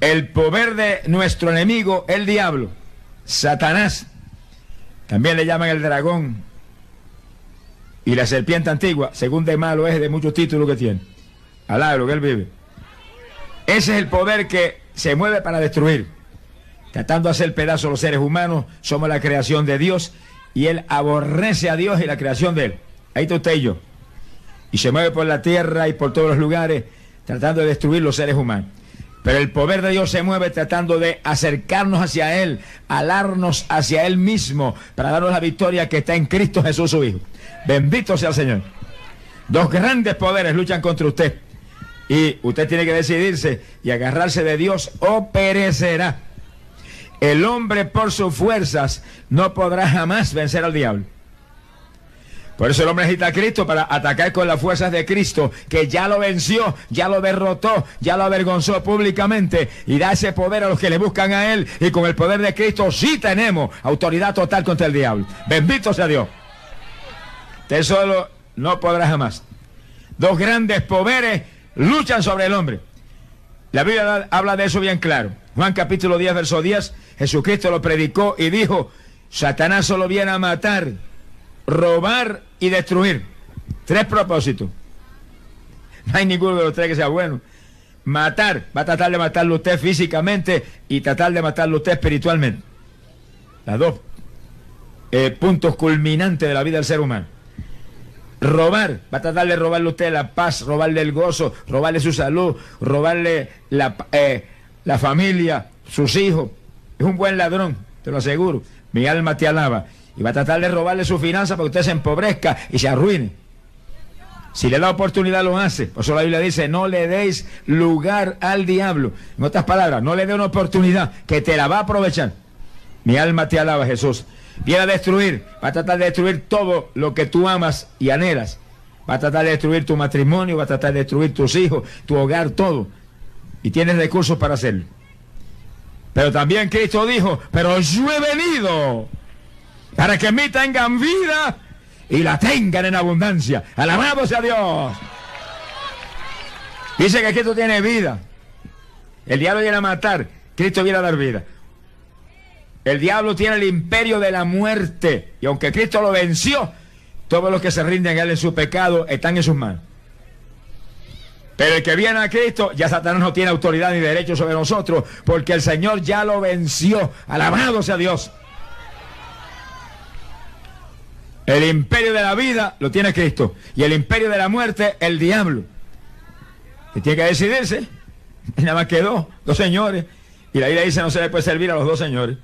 el poder de nuestro enemigo, el diablo, Satanás, también le llaman el dragón y la serpiente antigua, según de malo es de muchos títulos que tiene. Alabro que él vive. Ese es el poder que se mueve para destruir. Tratando de hacer pedazos los seres humanos, somos la creación de Dios y él aborrece a Dios y la creación de él. Ahí está usted y yo. Y se mueve por la tierra y por todos los lugares tratando de destruir los seres humanos. Pero el poder de Dios se mueve tratando de acercarnos hacia Él, alarnos hacia Él mismo, para darnos la victoria que está en Cristo Jesús su Hijo. Bendito sea el Señor. Dos grandes poderes luchan contra usted. Y usted tiene que decidirse y agarrarse de Dios o perecerá. El hombre por sus fuerzas no podrá jamás vencer al diablo. Por eso el hombre necesita a Cristo para atacar con las fuerzas de Cristo, que ya lo venció, ya lo derrotó, ya lo avergonzó públicamente y da ese poder a los que le buscan a Él. Y con el poder de Cristo sí tenemos autoridad total contra el diablo. Bendito sea Dios. Usted solo no podrá jamás. Dos grandes poderes luchan sobre el hombre. La Biblia habla de eso bien claro. Juan capítulo 10, verso 10, Jesucristo lo predicó y dijo, Satanás solo viene a matar, robar y destruir. Tres propósitos. No hay ninguno de los tres que sea bueno. Matar, va a tratar de matarlo usted físicamente y tratar de matarlo usted espiritualmente. Las dos puntos culminantes de la vida del ser humano. Robar, va a tratar de robarle usted la paz, robarle el gozo, robarle su salud, robarle la, eh, la familia, sus hijos. Es un buen ladrón, te lo aseguro. Mi alma te alaba y va a tratar de robarle su finanza para que usted se empobrezca y se arruine. Si le da oportunidad lo hace. Por eso la Biblia dice, no le deis lugar al diablo. En otras palabras, no le dé una oportunidad que te la va a aprovechar. Mi alma te alaba, Jesús. Viene a destruir, va a tratar de destruir todo lo que tú amas y anhelas. Va a tratar de destruir tu matrimonio, va a tratar de destruir tus hijos, tu hogar, todo. Y tienes recursos para hacerlo. Pero también Cristo dijo, pero yo he venido para que en mí tengan vida y la tengan en abundancia. Alabado sea Dios. Dice que Cristo tiene vida. El diablo viene a matar, Cristo viene a dar vida. El diablo tiene el imperio de la muerte. Y aunque Cristo lo venció, todos los que se rinden a él en su pecado están en sus manos. Pero el que viene a Cristo, ya Satanás no tiene autoridad ni derecho sobre nosotros, porque el Señor ya lo venció. Alabado sea Dios. El imperio de la vida lo tiene Cristo. Y el imperio de la muerte, el diablo. Y tiene que decidirse. Nada más que dos, dos señores. Y la Biblia dice no se le puede servir a los dos señores.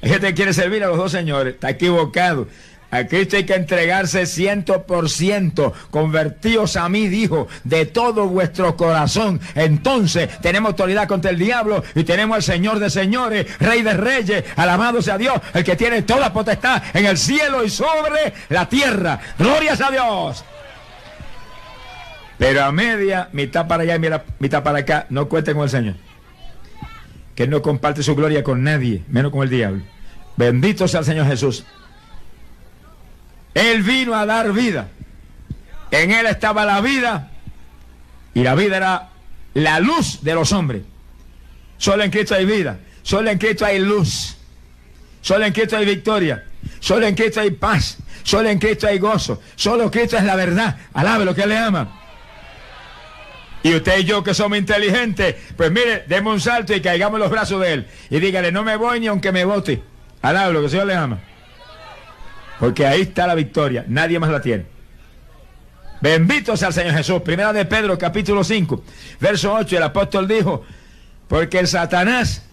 Hay gente que quiere servir a los dos señores. Está equivocado. A Cristo hay que entregarse ciento por ciento. Convertíos a mí, dijo, de todo vuestro corazón. Entonces tenemos autoridad contra el diablo y tenemos al Señor de señores, Rey de reyes, alabado sea Dios, el que tiene toda potestad en el cielo y sobre la tierra. Glorias a Dios. Pero a media, mitad para allá y mitad para acá, no cuenten con el Señor. Que no comparte su gloria con nadie, menos con el diablo. Bendito sea el Señor Jesús. Él vino a dar vida. En Él estaba la vida y la vida era la luz de los hombres. Solo en Cristo hay vida. Solo en Cristo hay luz. Solo en Cristo hay victoria. Solo en Cristo hay paz. Solo en Cristo hay gozo. Solo Cristo es la verdad. Alabe lo que le ama. Y usted y yo que somos inteligentes, pues mire, demos un salto y caigamos los brazos de Él. Y dígale, no me voy ni aunque me vote. Alabe lo que el le ama. Porque ahí está la victoria, nadie más la tiene. Bendito sea el Señor Jesús. Primera de Pedro, capítulo 5, verso 8, el apóstol dijo, porque el Satanás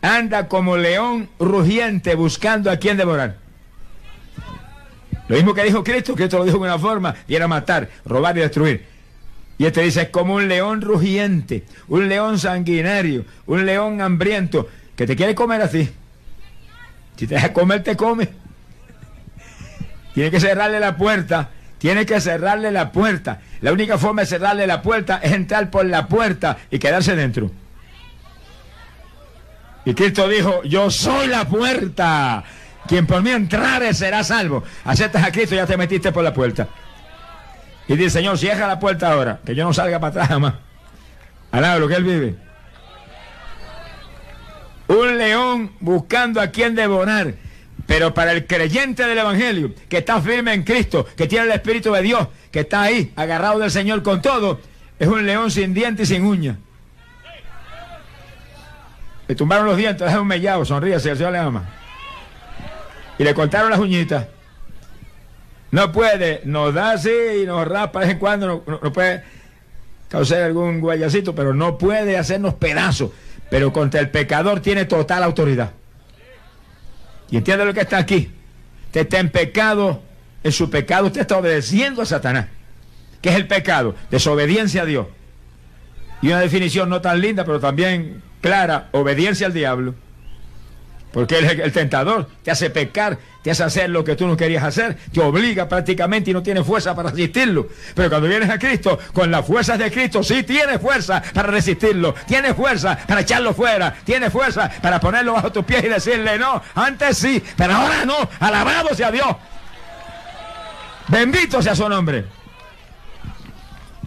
anda como león rugiente buscando a quien devorar. Lo mismo que dijo Cristo, Cristo lo dijo de una forma, y era matar, robar y destruir. Y este dice, es como un león rugiente, un león sanguinario, un león hambriento, que te quiere comer así. Si te deja comer, te come. Tiene que cerrarle la puerta. Tiene que cerrarle la puerta. La única forma de cerrarle la puerta es entrar por la puerta y quedarse dentro. Y Cristo dijo, yo soy la puerta. Quien por mí entrare será salvo. Aceptas a Cristo, ya te metiste por la puerta. Y dice, Señor, cierra la puerta ahora, que yo no salga para atrás jamás. Alaba lo que Él vive. un león buscando a quien devorar. Pero para el creyente del Evangelio, que está firme en Cristo, que tiene el Espíritu de Dios, que está ahí, agarrado del Señor con todo, es un león sin dientes y sin uñas. Le tumbaron los dientes, es un mellado, sonríese, el Señor le ama. Y le cortaron las uñitas. No puede, nos da así y nos rapa de vez en cuando, no, puede causar algún guayacito, pero no puede hacernos pedazos. Pero contra el pecador tiene total autoridad. Y entiende lo que está aquí. Usted está en pecado, en su pecado usted está obedeciendo a Satanás. ¿Qué es el pecado? Desobediencia a Dios. Y una definición no tan linda, pero también clara, obediencia al diablo. Porque es el tentador, te hace pecar, te hace hacer lo que tú no querías hacer, te obliga prácticamente y no tienes fuerza para resistirlo. Pero cuando vienes a Cristo, con las fuerzas de Cristo, sí tienes fuerza para resistirlo, tienes fuerza para echarlo fuera, tienes fuerza para ponerlo bajo tus pies y decirle no, antes sí, pero ahora no, alabado sea Dios. Bendito sea su nombre.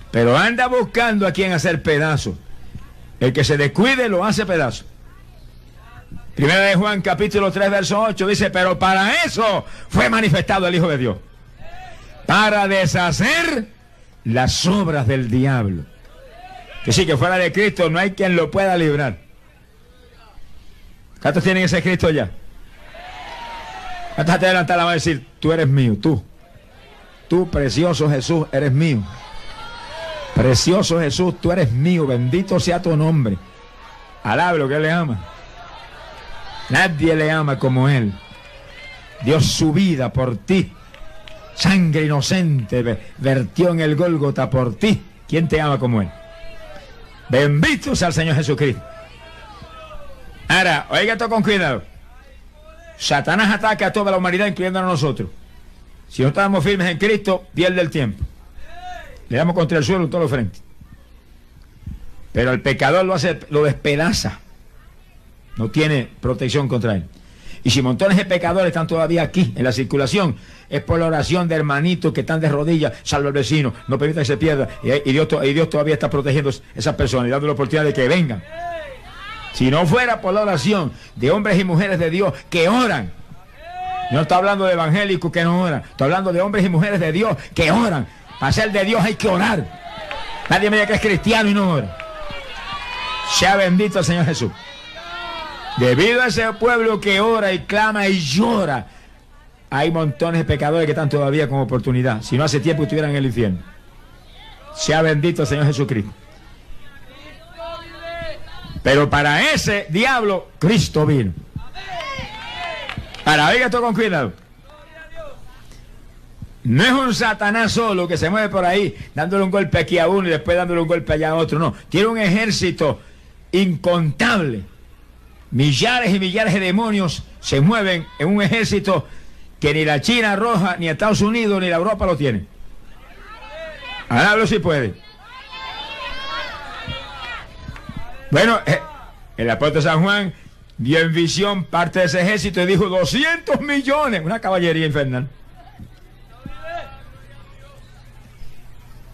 Pero anda buscando a quien hacer pedazo. El que se descuide lo hace pedazo. Primera de Juan capítulo 3 verso 8 dice, pero para eso fue manifestado el Hijo de Dios. Para deshacer las obras del diablo. Que sí, que fuera de Cristo no hay quien lo pueda librar. ¿Cuántos tienen ese Cristo ya? ¿Cuántos te adelantar la a decir, tú eres mío, tú? Tú, precioso Jesús, eres mío. Precioso Jesús, tú eres mío, bendito sea tu nombre. Alabe lo que le ama. Nadie le ama como Él. Dio su vida por ti. Sangre inocente vertió en el Gólgota por ti. ¿Quién te ama como Él? Bendito sea el Señor Jesucristo. Ahora, oiga esto con cuidado. Satanás ataca a toda la humanidad, incluyendo a nosotros. Si no estamos firmes en Cristo, pierde el tiempo. Le damos contra el suelo en todos los frentes. Pero el pecador lo hace, lo despedaza. No tiene protección contra él. Y si montones de pecadores están todavía aquí en la circulación, es por la oración de hermanitos que están de rodillas, salvo al vecino, no permita que se pierda. Y, Dios, todavía está protegiendo a esas personas y dando la oportunidad de que vengan. Si no fuera por la oración de hombres y mujeres de Dios que oran, no está hablando de evangélicos que no oran, está hablando de hombres y mujeres de Dios que oran. Para ser de Dios hay que orar. Nadie me diga que es cristiano y no ora. Sea bendito el Señor Jesús. Debido a ese pueblo que ora y clama y llora, hay montones de pecadores que están todavía con oportunidad. Si no hace tiempo estuvieran en el infierno. Sea bendito el Señor Jesucristo. Pero para ese diablo, Cristo vino. Para oiga esto con cuidado. No es un Satanás solo que se mueve por ahí dándole un golpe aquí a uno y después dándole un golpe allá a otro. No, tiene un ejército incontable millares y millares de demonios se mueven en un ejército que ni la China roja, ni Estados Unidos, ni la Europa lo tienen. Hablo si puede. Bueno, eh, el apóstol San Juan vio en visión parte de ese ejército y dijo 200 millones, una caballería infernal.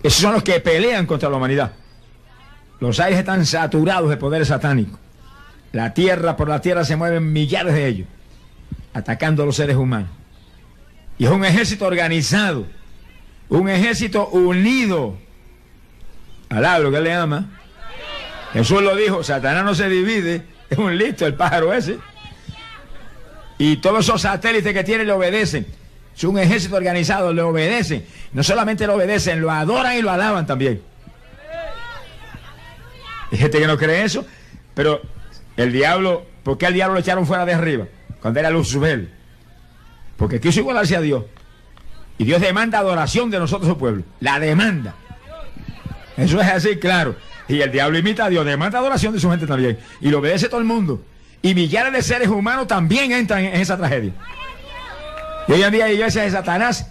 Esos son los que pelean contra la humanidad. Los aires están saturados de poder satánico. La tierra, por la tierra se mueven millares de ellos, atacando a los seres humanos. Y es un ejército organizado, un ejército unido. Alá, lo que le ama. Jesús lo dijo, Satanás no se divide, es un listo el pájaro ese. Y todos esos satélites que tiene le obedecen. Es un ejército organizado, le obedecen. No solamente le obedecen, lo adoran y lo alaban también. Hay gente que no cree eso, pero el diablo, ¿por qué al diablo lo echaron fuera de arriba? Cuando era Luzbel. Porque quiso igualarse a Dios. Y Dios demanda adoración de nosotros, su pueblo. La demanda. Eso es así, claro. Y el diablo imita a Dios, demanda adoración de su gente también. Y lo obedece todo el mundo. Y millares de seres humanos también entran en esa tragedia. Y hoy en día hay iglesias de Satanás.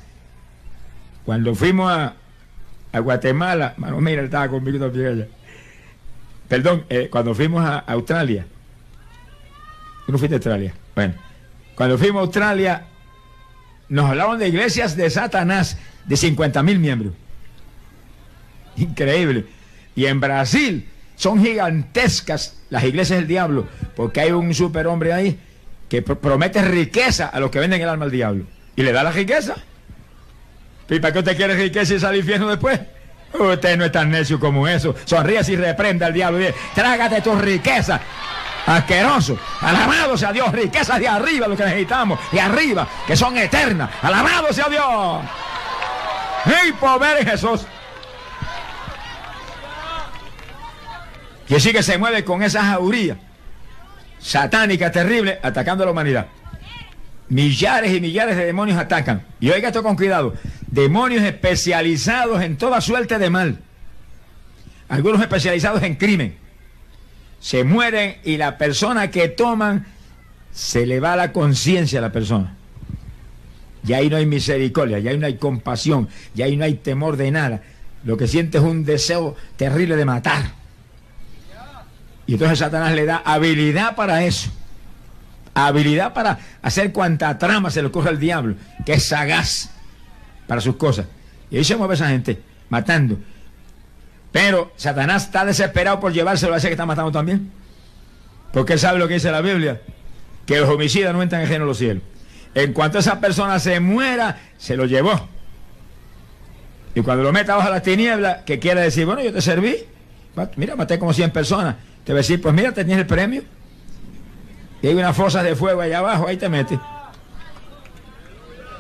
Cuando fuimos a, Guatemala, mano, mira, estaba conmigo también Perdón, eh, cuando fuimos a Australia, ¿Tú no fuiste a Australia? Bueno, cuando fuimos a Australia, nos hablaban de iglesias de Satanás de 50 mil miembros. Increíble. Y en Brasil son gigantescas las iglesias del diablo, porque hay un superhombre ahí que promete riqueza a los que venden el alma al diablo. Y le da la riqueza. ¿Y para qué usted quiere riqueza y salir infierno después? Usted no es tan necio como eso. Sonríe y reprenda al diablo. Y Trágate tu riqueza. Asqueroso. Alabado sea Dios. Riquezas de arriba lo que necesitamos. De arriba. Que son eternas. Alabado sea Dios. ¡Hey, pobre Jesús! Y así que se mueve con esa jauría satánica terrible atacando a la humanidad. Millares y millares de demonios atacan. Y oiga esto con cuidado. Demonios especializados en toda suerte de mal. Algunos especializados en crimen. Se mueren y la persona que toman se le va la conciencia a la persona. Ya ahí no hay misericordia, ya ahí no hay compasión, ya ahí no hay temor de nada. Lo que siente es un deseo terrible de matar. Y entonces Satanás le da habilidad para eso. Habilidad para hacer cuanta trama se le ocurre al diablo, que es sagaz para sus cosas. Y ahí se mueve esa gente, matando. Pero Satanás está desesperado por llevárselo a ese que está matando también. Porque él sabe lo que dice la Biblia, que los homicidas no entran en los cielos. En cuanto esa persona se muera, se lo llevó. Y cuando lo meta bajo las tinieblas, que quiere decir, bueno, yo te serví, mira, maté como 100 personas. Te va a decir, pues mira, tenías el premio. Y hay una fosa de fuego allá abajo, ahí te metes.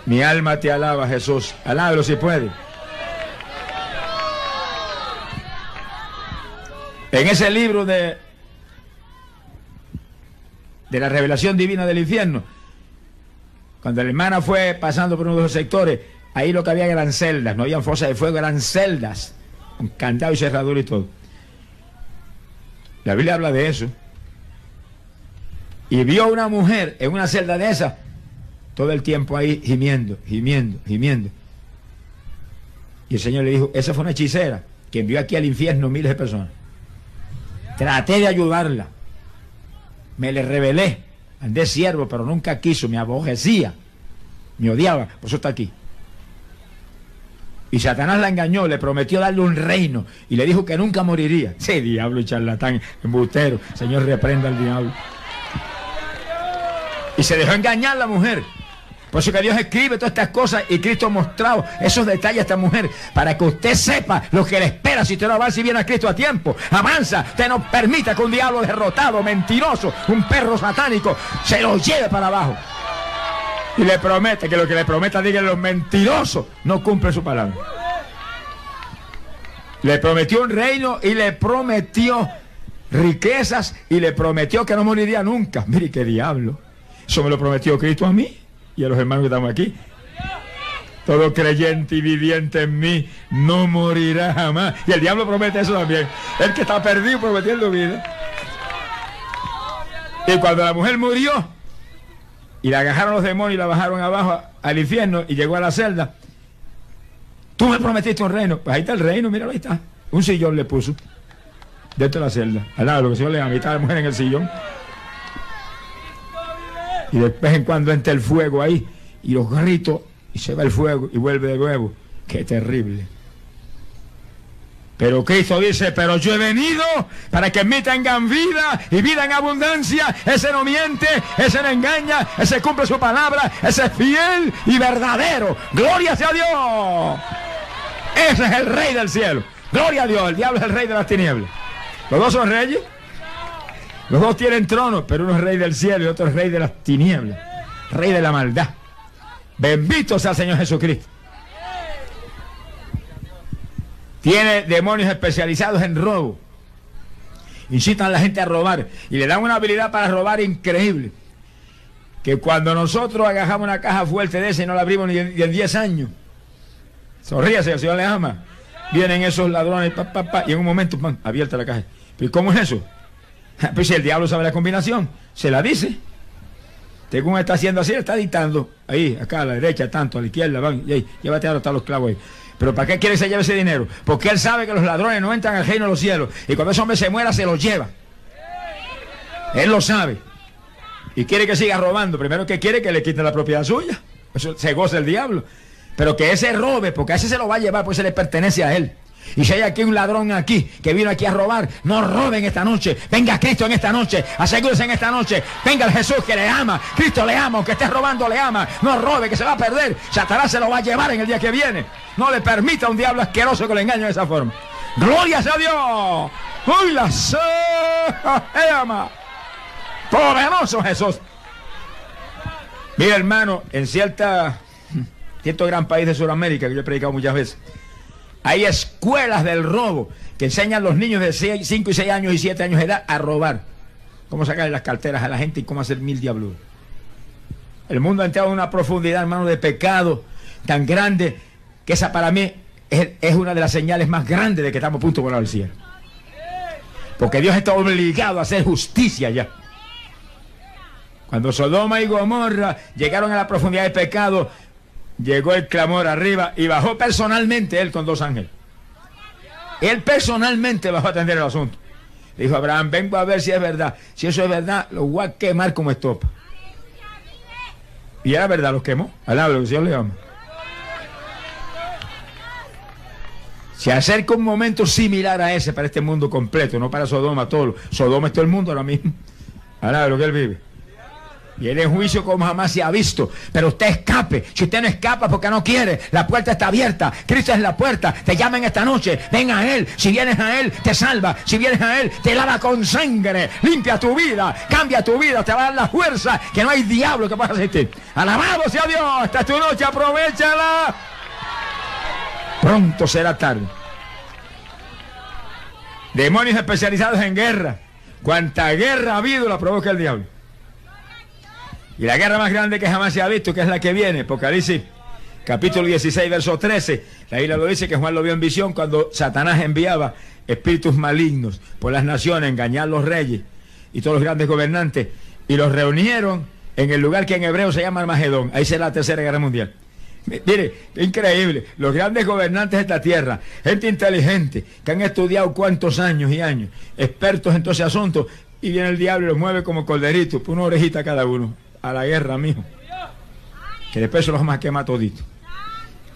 Mi alma te alaba, Jesús. Alábalo si puede. En ese libro de, de la revelación divina del infierno, cuando la hermana fue pasando por uno de los sectores, ahí lo que había eran celdas, no habían fosas de fuego, eran celdas, con candado y cerradura y todo. La Biblia habla de eso. Y vio una mujer en una celda de esa, todo el tiempo ahí gimiendo, gimiendo, gimiendo. Y el Señor le dijo, esa fue una hechicera que envió aquí al infierno miles de personas. Traté de ayudarla. Me le rebelé. Andé siervo, pero nunca quiso, me aborrecía. Me odiaba, por eso está aquí. Y Satanás la engañó, le prometió darle un reino y le dijo que nunca moriría. Sí, diablo y charlatán, embustero. Señor, reprenda al diablo. Y se dejó engañar la mujer. Por eso que Dios escribe todas estas cosas y Cristo ha mostrado esos detalles a esta mujer para que usted sepa lo que le espera si usted no va si viene a Cristo a tiempo. Avanza, usted no permita que un diablo derrotado, mentiroso, un perro satánico, se lo lleve para abajo y le promete que lo que le prometa, diga los mentirosos, no cumple su palabra. Le prometió un reino y le prometió riquezas y le prometió que no moriría nunca. Mire qué diablo. Eso me lo prometió Cristo a mí y a los hermanos que estamos aquí. Todo creyente y viviente en mí no morirá jamás. Y el diablo promete eso también. El que está perdido prometiendo vida. Y cuando la mujer murió, y la agarraron los demonios y la bajaron abajo al infierno y llegó a la celda. Tú me prometiste un reino. Pues ahí está el reino, mira ahí está. Un sillón le puso dentro de la celda. Al lo que se le da, mitad la mujer en el sillón. Y de vez en cuando entra el fuego ahí y los gritos y se va el fuego y vuelve de nuevo. Qué terrible. Pero Cristo dice, pero yo he venido para que en mí tengan vida y vida en abundancia. Ese no miente, ese no engaña, ese cumple su palabra, ese es fiel y verdadero. Gloria sea Dios. Ese es el rey del cielo. Gloria a Dios, el diablo es el rey de las tinieblas. Los dos son reyes. Los dos tienen trono, pero uno es rey del cielo y otro es rey de las tinieblas. Rey de la maldad. Bendito sea el Señor Jesucristo. Tiene demonios especializados en robo. Incitan a la gente a robar y le dan una habilidad para robar increíble. Que cuando nosotros agajamos una caja fuerte de esa y no la abrimos ni en 10 años, sonríase, el Señor le ama. Vienen esos ladrones y en un momento, abierta la caja. ¿Pero cómo es eso? Pues si el diablo sabe la combinación, se la dice. Según está haciendo así, está dictando. Ahí, acá a la derecha, tanto, a la izquierda, van, y ahí, llévate ahora los clavos ahí. Pero ¿para qué quiere que se lleve ese dinero? Porque él sabe que los ladrones no entran al reino de los cielos. Y cuando ese hombre se muera, se los lleva. Él lo sabe. Y quiere que siga robando. Primero que quiere que le quite la propiedad suya. Eso se goza el diablo. Pero que ese robe, porque a ese se lo va a llevar, pues se le pertenece a él. Y si hay aquí un ladrón aquí que vino aquí a robar, no roben esta noche. Venga Cristo en esta noche. Asegúrese en esta noche. Venga el Jesús que le ama. Cristo le ama. Aunque esté robando, le ama. No robe, que se va a perder. Satanás se lo va a llevar en el día que viene. No le permita un diablo asqueroso que le engañe de esa forma. Gloria a Dios. ¡Uy, la ama! Poderoso Jesús. Mira, hermano, en cierta, cierto gran país de Sudamérica que yo he predicado muchas veces, hay escuelas del robo que enseñan a los niños de 5 y 6 años y 7 años de edad a robar. Cómo sacarle las carteras a la gente y cómo hacer mil diablos. El mundo ha entrado en una profundidad, hermano, de pecado tan grande que esa para mí es, una de las señales más grandes de que estamos a punto de volar al cielo. Porque Dios está obligado a hacer justicia ya. Cuando Sodoma y Gomorra llegaron a la profundidad de pecado, llegó el clamor arriba y bajó personalmente él con dos ángeles. Él personalmente bajó a atender el asunto. dijo Abraham, vengo a ver si es verdad. Si eso es verdad, lo voy a quemar como estopa. Y era verdad, los quemó. Alaba lo que Dios le ama. Se acerca un momento similar a ese para este mundo completo, no para Sodoma todo. Sodoma es todo el mundo ahora mismo. Alaba lo que él vive. Viene en juicio como jamás se ha visto. Pero usted escape. Si usted no escapa porque no quiere, la puerta está abierta. Cristo es la puerta. Te llaman esta noche. Ven a Él. Si vienes a Él, te salva. Si vienes a Él, te lava con sangre. Limpia tu vida. Cambia tu vida. Te va a dar la fuerza que no hay diablo que pueda asistir. Alabado sea Dios. Es tu noche. Aprovechala. Pronto será tarde. Demonios especializados en guerra. Cuanta guerra ha habido la provoca el diablo. Y la guerra más grande que jamás se ha visto, que es la que viene, Apocalipsis capítulo 16, verso 13, la Biblia lo dice que Juan lo vio en visión cuando Satanás enviaba espíritus malignos por las naciones, engañar a los reyes y todos los grandes gobernantes, y los reunieron en el lugar que en hebreo se llama Armagedón, ahí será la tercera guerra mundial. Mire, increíble, los grandes gobernantes de esta tierra, gente inteligente, que han estudiado cuántos años y años, expertos en todo ese asunto, y viene el diablo y los mueve como corderitos, por una orejita cada uno a la guerra, mijo. Que después se los vamos a quemar todito.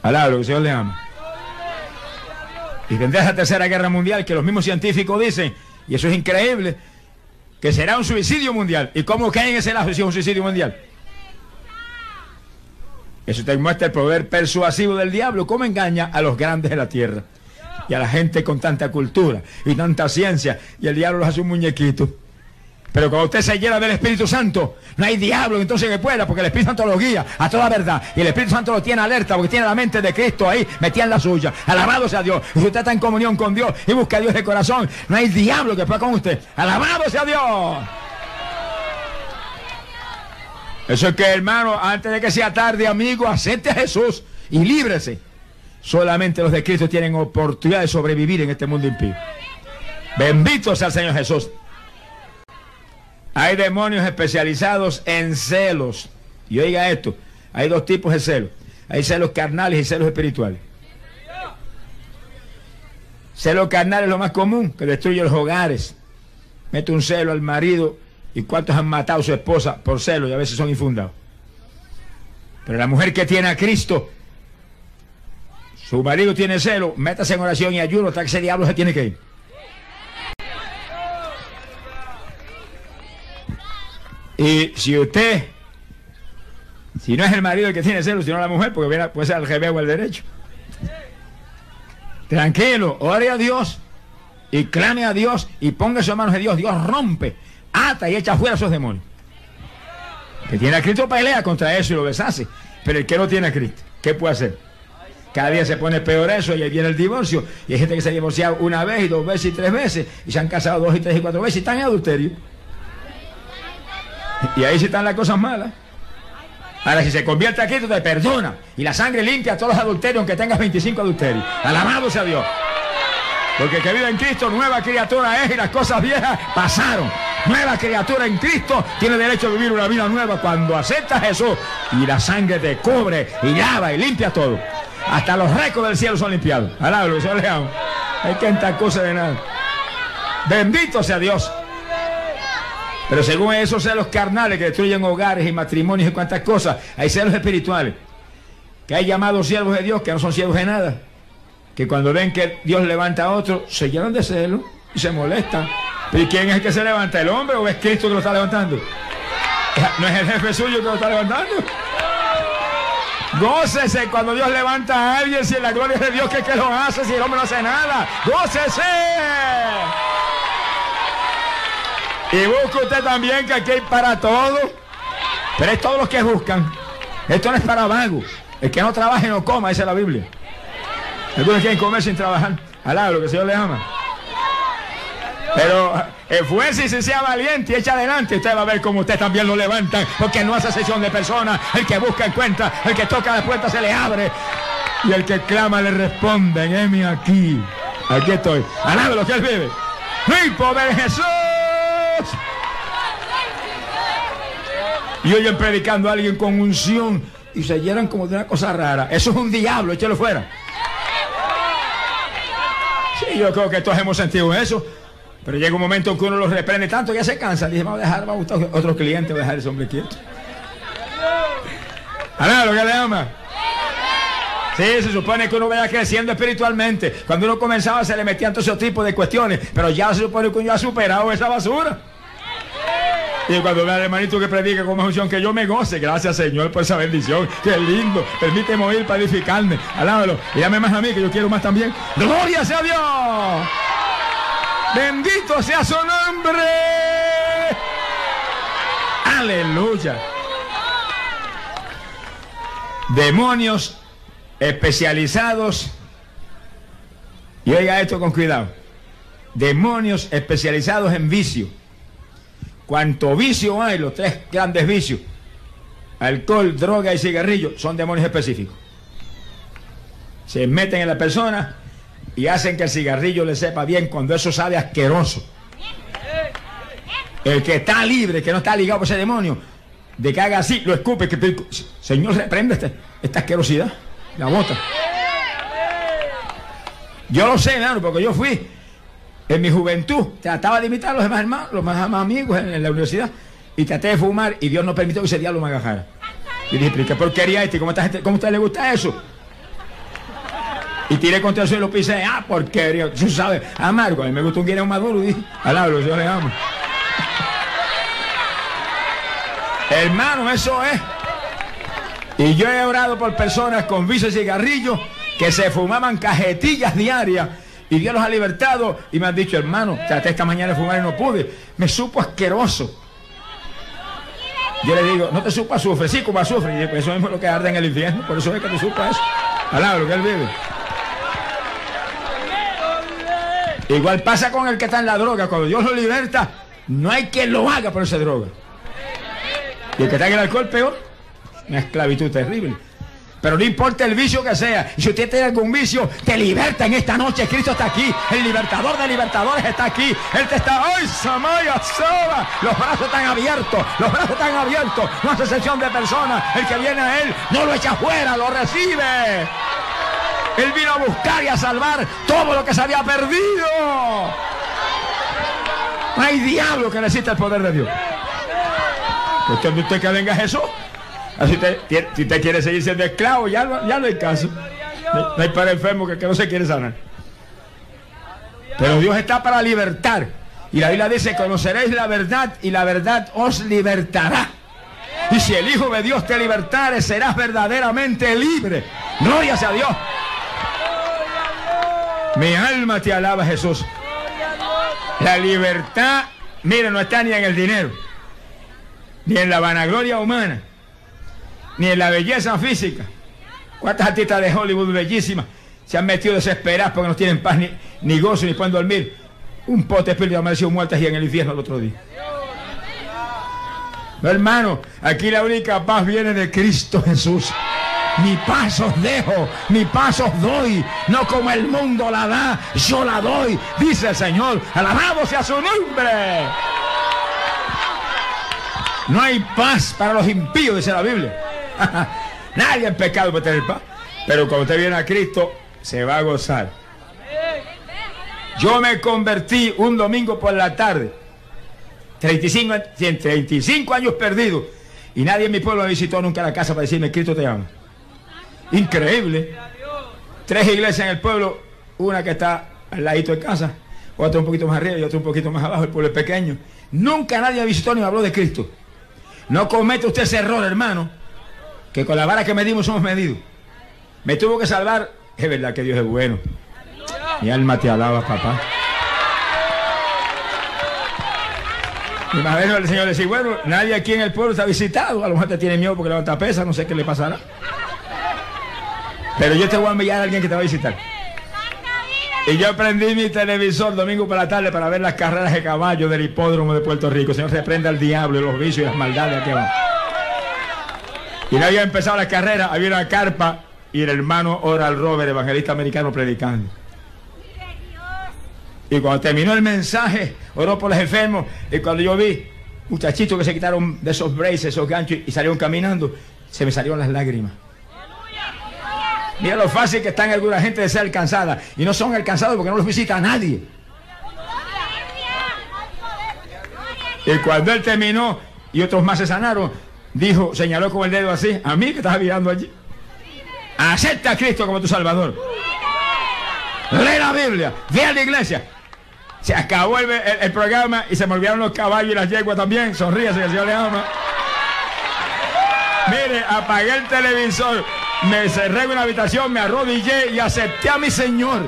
Alá, lo que el Señor le ama. Y vendrá esa tercera guerra mundial que los mismos científicos dicen, y eso es increíble, que será un suicidio mundial. ¿Y cómo cae en ese lazo si es un suicidio mundial? Eso te muestra el poder persuasivo del diablo, cómo engaña a los grandes de la tierra y a la gente con tanta cultura y tanta ciencia. Y el diablo los hace un muñequito. Pero cuando usted se llena del Espíritu Santo, no hay diablo entonces que pueda, porque el Espíritu Santo lo guía a toda verdad. Y el Espíritu Santo lo tiene alerta, porque tiene la mente de Cristo ahí, metida en la suya. Alabado sea Dios. Y si usted está en comunión con Dios y busca a Dios de corazón, no hay diablo que pueda con usted. Alabado sea Dios. Eso es que, hermano, antes de que sea tarde, amigo, acepte a Jesús y líbrese. Solamente los de Cristo tienen oportunidad de sobrevivir en este mundo impío. Bendito sea el Señor Jesús. Hay demonios especializados en celos. Y oiga esto, hay dos tipos de celos. Hay celos carnales y celos espirituales. Celos carnales es lo más común, que destruye los hogares. Mete un celo al marido y cuántos han matado a su esposa por celos y a veces son infundados. Pero la mujer que tiene a Cristo, su marido tiene celo, métase en oración y ayuno hasta que ese diablo se tiene que ir. Y si usted, si no es el marido el que tiene celos, sino la mujer, porque puede ser al revés o el derecho. Tranquilo, ore a Dios y clame a Dios y ponga sus manos de Dios. Dios rompe, ata y echa fuera a esos demonios. Que tiene a Cristo pelea contra eso y lo deshace. Pero el que no tiene a Cristo, ¿qué puede hacer? Cada día se pone peor eso y ahí viene el divorcio. Y hay gente que se ha divorciado una vez y dos veces y tres veces y se han casado dos y tres y cuatro veces y están en adulterio. Y ahí sí están las cosas malas. Ahora, si se convierte aquí, tú te perdona. Y la sangre limpia a todos los adulterios, aunque tengas 25 adulterios. Alabado sea Dios. Porque el que vive en Cristo, nueva criatura es y las cosas viejas pasaron. Nueva criatura en Cristo tiene derecho a vivir una vida nueva cuando acepta a Jesús. Y la sangre te cubre y lava y limpia todo. Hasta los récords del cielo son limpiados. Alabado, Señor León. Hay que entrar cosa de nada. Bendito sea Dios. Pero según esos celos carnales que destruyen hogares y matrimonios y cuantas cosas, hay celos espirituales. Que hay llamados siervos de Dios que no son siervos de nada. que cuando ven que Dios levanta a otro, se llenan de celo y se molestan. ¿Y quién es el que se levanta? ¿El hombre o es Cristo que lo está levantando? ¿No es el jefe suyo que lo está levantando? Gócese cuando Dios levanta a alguien, si la gloria de Dios que, que lo hace, si el hombre no hace nada. Gócese. Y busca usted también que aquí hay para todo. Pero es todos los que buscan. Esto no es para vagos. El que no trabaje no coma, dice la Biblia. Algunos quieren comer sin trabajar. Alá, lo que el Señor le ama. Pero esfuerce y se sea valiente y echa adelante. Usted va a ver cómo usted también lo levanta. Porque no hace sesión de personas. El que busca encuentra. El que toca la puerta se le abre. Y el que clama le responde. Heme aquí. Aquí estoy. Alá, lo que él vive. ¡Mi pobre Jesús! Y oyen predicando a alguien con unción y se llenan como de una cosa rara. Eso es un diablo, échelo fuera. Sí, yo creo que todos hemos sentido eso. Pero llega un momento en que uno los reprende tanto que ya se cansa. Dice, vamos a dejar, vamos a buscar otro cliente, voy a dejar ese hombre quieto. Ahora, lo le llama. Sí, se supone que uno vaya creciendo espiritualmente. Cuando uno comenzaba se le metían todo ese tipo de cuestiones. Pero ya se supone que uno ha superado esa basura. Y cuando vea al hermanito que predica con unción, que yo me goce. Gracias, Señor, por esa bendición. Qué lindo. Permíteme oír para edificarme. Alábalo. Y llame más a mí, que yo quiero más también. Gloria sea Dios. Bendito sea su nombre. Aleluya. Demonios especializados. Y oiga esto con cuidado. Demonios especializados en vicio Cuanto vicio hay, los tres grandes vicios, alcohol, droga y cigarrillo, son demonios específicos. Se meten en la persona y hacen que el cigarrillo le sepa bien cuando eso sabe asqueroso. El que está libre, que no está ligado por ese demonio, de que haga así, lo escupe, que Señor, reprende este, esta asquerosidad, la bota. Yo lo sé, hermano, porque yo fui en mi juventud trataba de imitar a los demás hermanos, los más, amigos en, la universidad, y traté de fumar y Dios no permitió que ese diablo me agajara. Y dije, ¿qué porquería este? ¿Cómo, gente, ¿Cómo a usted le gusta eso? Y tiré contra suelo y pisé, ah, porquería, tú sabes, amargo, a mí me gusta un guineo maduro, dije, alablo, yo le amo. Hermano, eso es. Y yo he orado por personas con vicios y cigarrillos que se fumaban cajetillas diarias y Dios los ha libertado y me han dicho, hermano, traté esta mañana de fumar y no pude. Me supo asqueroso. Yo le digo, no te supo azufre, sí como azufre. Y eso es lo que arde en el infierno, por eso es que te supo eso. Alaba lo que él vive. Igual pasa con el que está en la droga. Cuando Dios lo liberta, no hay quien lo haga por esa droga. Y el que está en el alcohol, peor. Una esclavitud terrible. Pero no importa el vicio que sea. Si usted tiene algún vicio, te liberta en esta noche. Cristo está aquí. El libertador de libertadores está aquí. Él te está. ¡Ay, Samaya Soba! Los brazos están abiertos. Los brazos están abiertos. No hace excepción de personas. El que viene a Él no lo echa fuera, lo recibe. Él vino a buscar y a salvar todo lo que se había perdido. No hay diablo que necesite el poder de Dios. ¿Usted, usted que venga Jesús? Así si usted quiere seguir siendo esclavo, ya, no, ya no hay caso. No, hay para enfermo que, que no se quiere sanar. Pero Dios está para libertar. Y la Biblia dice, conoceréis la verdad y la verdad os libertará. Y si el Hijo de Dios te libertare, serás verdaderamente libre. Gloria a Dios. Mi alma te alaba, Jesús. La libertad, mire, no está ni en el dinero, ni en la vanagloria humana ni en la belleza física. ¿Cuántas artistas de Hollywood bellísimas se han metido desesperadas porque no tienen paz ni, gozo ni pueden dormir? Un pote espíritu amaneció muertas y en el infierno el otro día. No, hermano, aquí la única paz viene de Cristo Jesús. Mi paz os dejo, mi paz os doy, no como el mundo la da, yo la doy, dice el Señor. Alabado sea su nombre. No hay paz para los impíos, dice la Biblia. Nadie en pecado puede tener paz. Pero cuando usted viene a Cristo, se va a gozar. Yo me convertí un domingo por la tarde. 35, 35 años perdidos. Y nadie en mi pueblo visitó nunca la casa para decirme, Cristo te ama. Increíble. tres iglesias en el pueblo, una que está al ladito de casa, otra un poquito más arriba y otra un poquito más abajo, el pueblo es pequeño. Nunca nadie visitó ni me habló de Cristo. No comete usted ese error, hermano, que con la vara que medimos somos medidos. Me tuvo que salvar, es verdad que Dios es bueno. Mi alma te alaba, papá. Y más o el Señor le dice, bueno, nadie aquí en el pueblo está visitado. A lo mejor te tiene miedo porque levanta pesa, no sé qué le pasará. Pero yo te voy a enviar a alguien que te va a visitar. Y yo prendí mi televisor domingo por la tarde para ver las carreras de caballo del hipódromo de Puerto Rico. Señor, reprenda al diablo y los vicios y las maldades que van. Y no había empezado la carrera, había una carpa y el hermano Oral Robert, evangelista americano, predicando. Y cuando terminó el mensaje, oró por los enfermos. Y cuando yo vi muchachitos que se quitaron de esos braces, esos ganchos y salieron caminando, se me salieron las lágrimas. Mira lo fácil que están alguna gente de ser alcanzada. Y no son alcanzados porque no los visita nadie. Y cuando él terminó y otros más se sanaron, dijo, señaló con el dedo así, a mí que estás mirando allí. Acepta a Cristo como tu Salvador. Lee la Biblia, ve a la iglesia, se acabó el, programa y se me olvidaron los caballos y las yeguas también. Sonríe, que el Señor le ama. Mire, apagué el televisor, me cerré en una habitación, me arrodillé y acepté a mi Señor.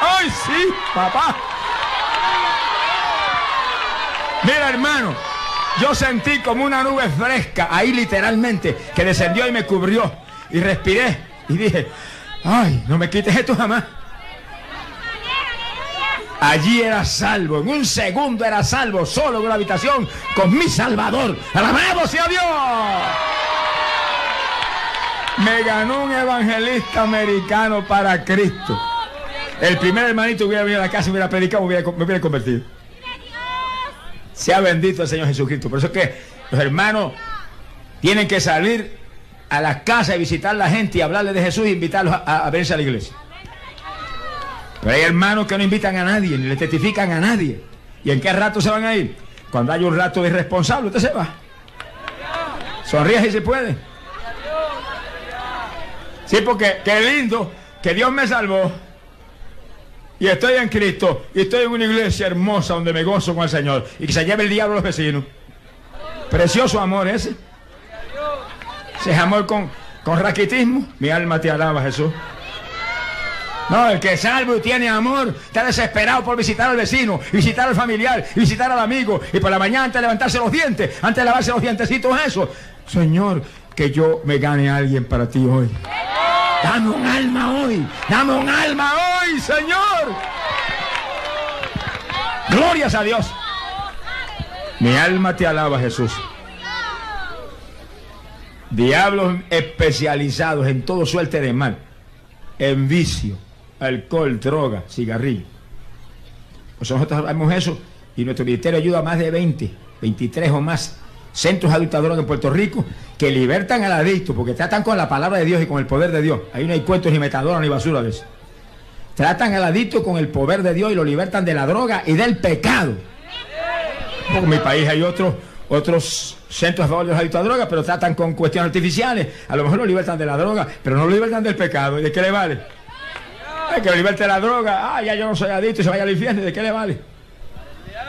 ¡Ay, sí, papá! Mira, hermano, yo sentí como una nube fresca, ahí literalmente, que descendió y me cubrió. Y respiré y dije, ay, no me quites esto jamás. Allí era salvo, en un segundo era salvo, solo en una habitación con mi Salvador. ¡Alabamos a Dios! Me ganó un evangelista americano para Cristo. El primer hermanito hubiera venido a la casa, hubiera predicado, me me hubiera convertido. Sea bendito el Señor Jesucristo. Por eso es que los hermanos tienen que salir a las casas y visitar a la gente y hablarle de Jesús e invitarlos a, a verse a la iglesia. Pero hay hermanos que no invitan a nadie, ni le testifican a nadie. ¿Y en qué rato se van a ir? Cuando hay un rato de irresponsable, usted se va. Sonríe si se puede. Sí, porque qué lindo que Dios me salvó. Y estoy en Cristo. Y estoy en una iglesia hermosa donde me gozo con el Señor. Y que se lleve el diablo a los vecinos. Precioso amor ese. Ese es amor con, con raquitismo. Mi alma te alaba, Jesús. No, el que es salvo y tiene amor está desesperado por visitar al vecino, visitar al familiar, visitar al amigo. Y por la mañana antes de levantarse los dientes, antes de lavarse los dientecitos, eso. Señor, que yo me gane a alguien para ti hoy. Dame un alma hoy, dame un alma hoy, Señor. Glorias a Dios. Mi alma te alaba, Jesús. Diablos especializados en todo suerte de mal, en vicio, alcohol, droga, cigarrillo. Pues nosotros sabemos eso y nuestro ministerio ayuda a más de 20, 23 o más centros adultadores en Puerto Rico que libertan al adicto porque tratan con la palabra de Dios y con el poder de Dios. Ahí no hay cuentos ni metadoras ni basura de eso. Tratan al adicto con el poder de Dios y lo libertan de la droga y del pecado. En mi país hay otros otros centros a favor de los adictos a drogas, pero tratan con cuestiones artificiales. A lo mejor lo libertan de la droga, pero no lo libertan del pecado. ¿Y de qué le vale? Hay que liberte la droga. Ah, ya yo no soy adicto y se vaya al infierno. ¿De qué le vale?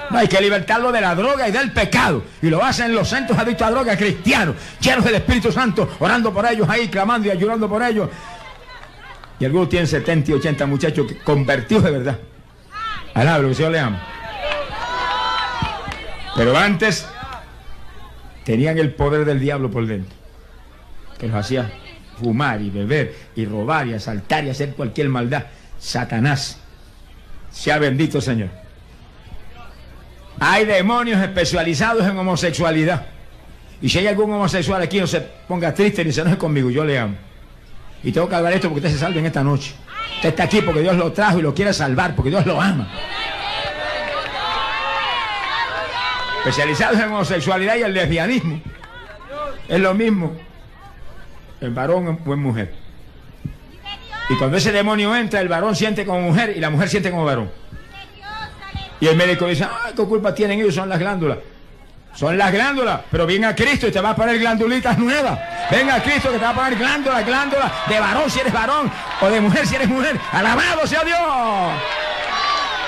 No, hay que libertarlo de la droga y del pecado. Y lo hacen los centros adictos a droga cristianos, llenos del Espíritu Santo, orando por ellos ahí, clamando y ayudando por ellos. Y algunos tienen 70 y 80 muchachos convertidos de verdad. Alabro, que Señor le ama. Pero antes tenían el poder del diablo por dentro. Que los hacía fumar y beber y robar y asaltar y hacer cualquier maldad. Satanás. Sea bendito Señor. Hay demonios especializados en homosexualidad. Y si hay algún homosexual aquí, no se ponga triste ni se enoje conmigo, yo le amo. Y tengo que hablar esto porque usted se salve en esta noche. Usted está aquí porque Dios lo trajo y lo quiere salvar, porque Dios lo ama. Especializados en homosexualidad y el lesbianismo. Es lo mismo el varón o en mujer. Y cuando ese demonio entra, el varón siente como mujer y la mujer siente como varón. Y el médico dice, ah, ¿qué culpa tienen ellos? Son las glándulas. Son las glándulas, pero viene a Cristo y te va a poner glandulitas nuevas. Venga a Cristo que te va a poner glándula, glándula, de varón si eres varón, o de mujer si eres mujer. Alabado sea Dios.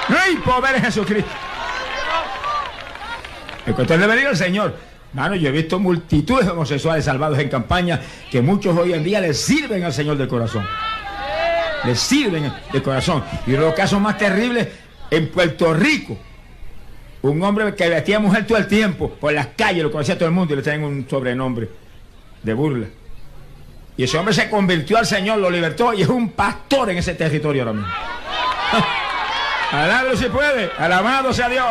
¡Ay, pobre Jesucristo! El que usted debe ir al Señor. Mano, yo he visto multitudes de homosexuales salvados en campaña que muchos hoy en día les sirven al Señor de corazón. Les sirven de corazón. Y de los casos más terribles en Puerto Rico. Un hombre que vestía mujer todo el tiempo por las calles, lo conocía todo el mundo y le traen un sobrenombre de burla. Y ese hombre se convirtió al Señor, lo libertó y es un pastor en ese territorio ahora mismo. Alabado si puede, alabado sea Dios.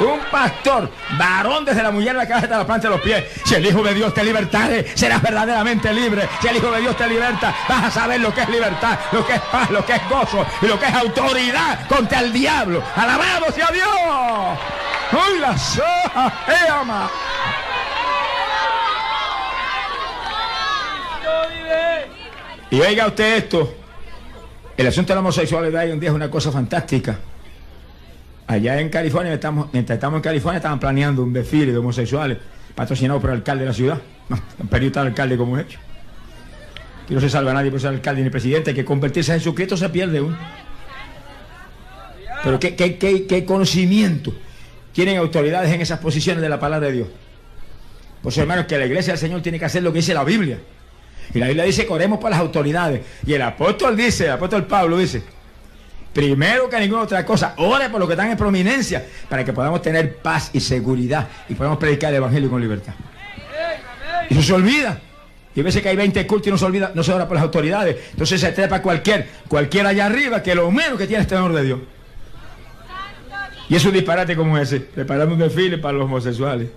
Un pastor, varón desde la mujer la cabeza hasta la planta de los pies. Si el Hijo de Dios te libertare, serás verdaderamente libre. Si el Hijo de Dios te liberta, vas a saber lo que es libertad, lo que es paz, lo que es gozo y lo que es autoridad contra el diablo. Alabado sea Dios. ¡Uy, la soja! ¡Eh, ama! Y oiga usted esto. El asunto de la homosexualidad hoy en día es una cosa fantástica. Allá en California, estamos, mientras estamos en California, estaban planeando un desfile de homosexuales patrocinado por el alcalde de la ciudad. No, al alcalde como hecho. Que no se salva nadie por ser alcalde ni presidente, que convertirse en Jesucristo se pierde uno. Pero ¿qué, qué, qué, qué conocimiento tienen autoridades en esas posiciones de la palabra de Dios. Pues hermanos, que la iglesia del Señor tiene que hacer lo que dice la Biblia. Y la Biblia dice que oremos por las autoridades. Y el apóstol dice, el apóstol Pablo dice, primero que ninguna otra cosa, ore por lo que están en prominencia, para que podamos tener paz y seguridad y podamos predicar el Evangelio con libertad. Y eso se olvida. Y a veces que hay 20 cultos y no se olvida, no se ora por las autoridades. Entonces se trepa cualquier, cualquiera allá arriba que lo menos que tiene es temor de Dios. Y es un disparate como ese, preparando un desfile para los homosexuales.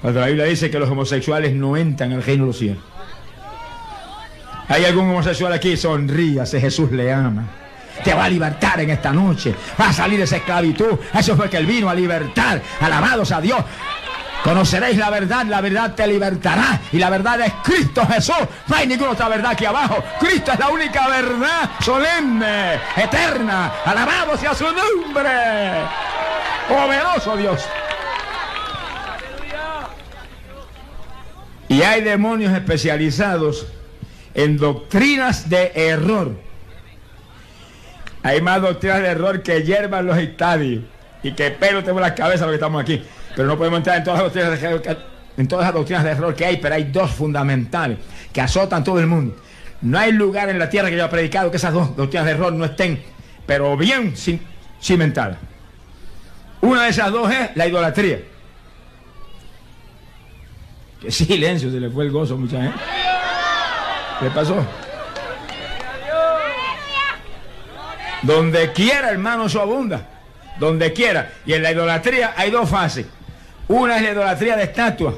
Cuando la Biblia dice que los homosexuales no entran al reino de los cielos. ¿Hay algún homosexual aquí? Sonríase, Jesús le ama. Te va a libertar en esta noche. Va a salir de esa esclavitud. Eso fue que Él vino a libertar. Alabados a Dios. Conoceréis la verdad, la verdad te libertará. Y la verdad es Cristo Jesús. No hay ninguna otra verdad aquí abajo. Cristo es la única verdad solemne, eterna. Alabado sea su nombre. Poderoso Dios. Y hay demonios especializados en doctrinas de error. Hay más doctrinas de error que hierban los estadios y que pelo tenemos la cabeza los que estamos aquí. Pero no podemos entrar en todas las doctrinas de en todas las doctrinas de error que hay, pero hay dos fundamentales que azotan todo el mundo. No hay lugar en la tierra que yo he predicado que esas dos doctrinas de error no estén, pero bien cimentadas. Una de esas dos es la idolatría. Qué silencio, se le fue el gozo a mucha gente. ¿Qué pasó? Donde quiera, hermano, eso abunda. Donde quiera. Y en la idolatría hay dos fases. Una es la idolatría de estatuas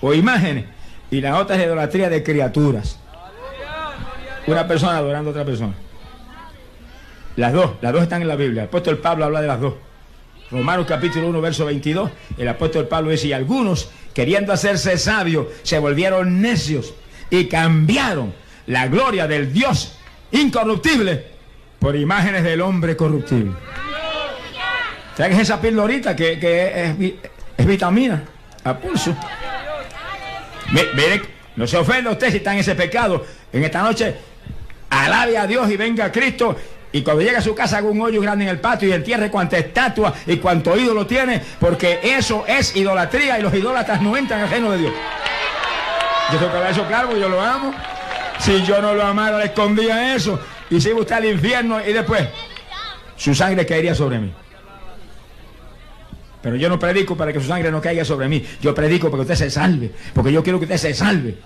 o imágenes. Y la otra es la idolatría de criaturas. Una persona adorando a otra persona. Las dos, las dos están en la Biblia. El apóstol Pablo habla de las dos. Romanos capítulo 1, verso 22. El apóstol Pablo dice, y algunos, queriendo hacerse sabios, se volvieron necios y cambiaron la gloria del Dios incorruptible por imágenes del hombre corruptible. ¿Sabes esa pildorita que, que es, vitamina a pulso? Mire, no se ofenda usted si está en ese pecado. En esta noche, alabe a Dios y venga a Cristo. Y cuando llegue a su casa haga un hoyo grande en el patio y entierre cuanta estatua y cuanto ídolo tiene, porque eso es idolatría y los idólatras no entran al reino de Dios. Yo tengo que eso claro, yo lo amo. Si yo no lo amara, le escondía eso. Y se iba usted al infierno y después su sangre caería sobre mí. Pero yo no predico para que su sangre no caiga sobre mí. Yo predico para que usted se salve. Porque yo quiero que usted se salve.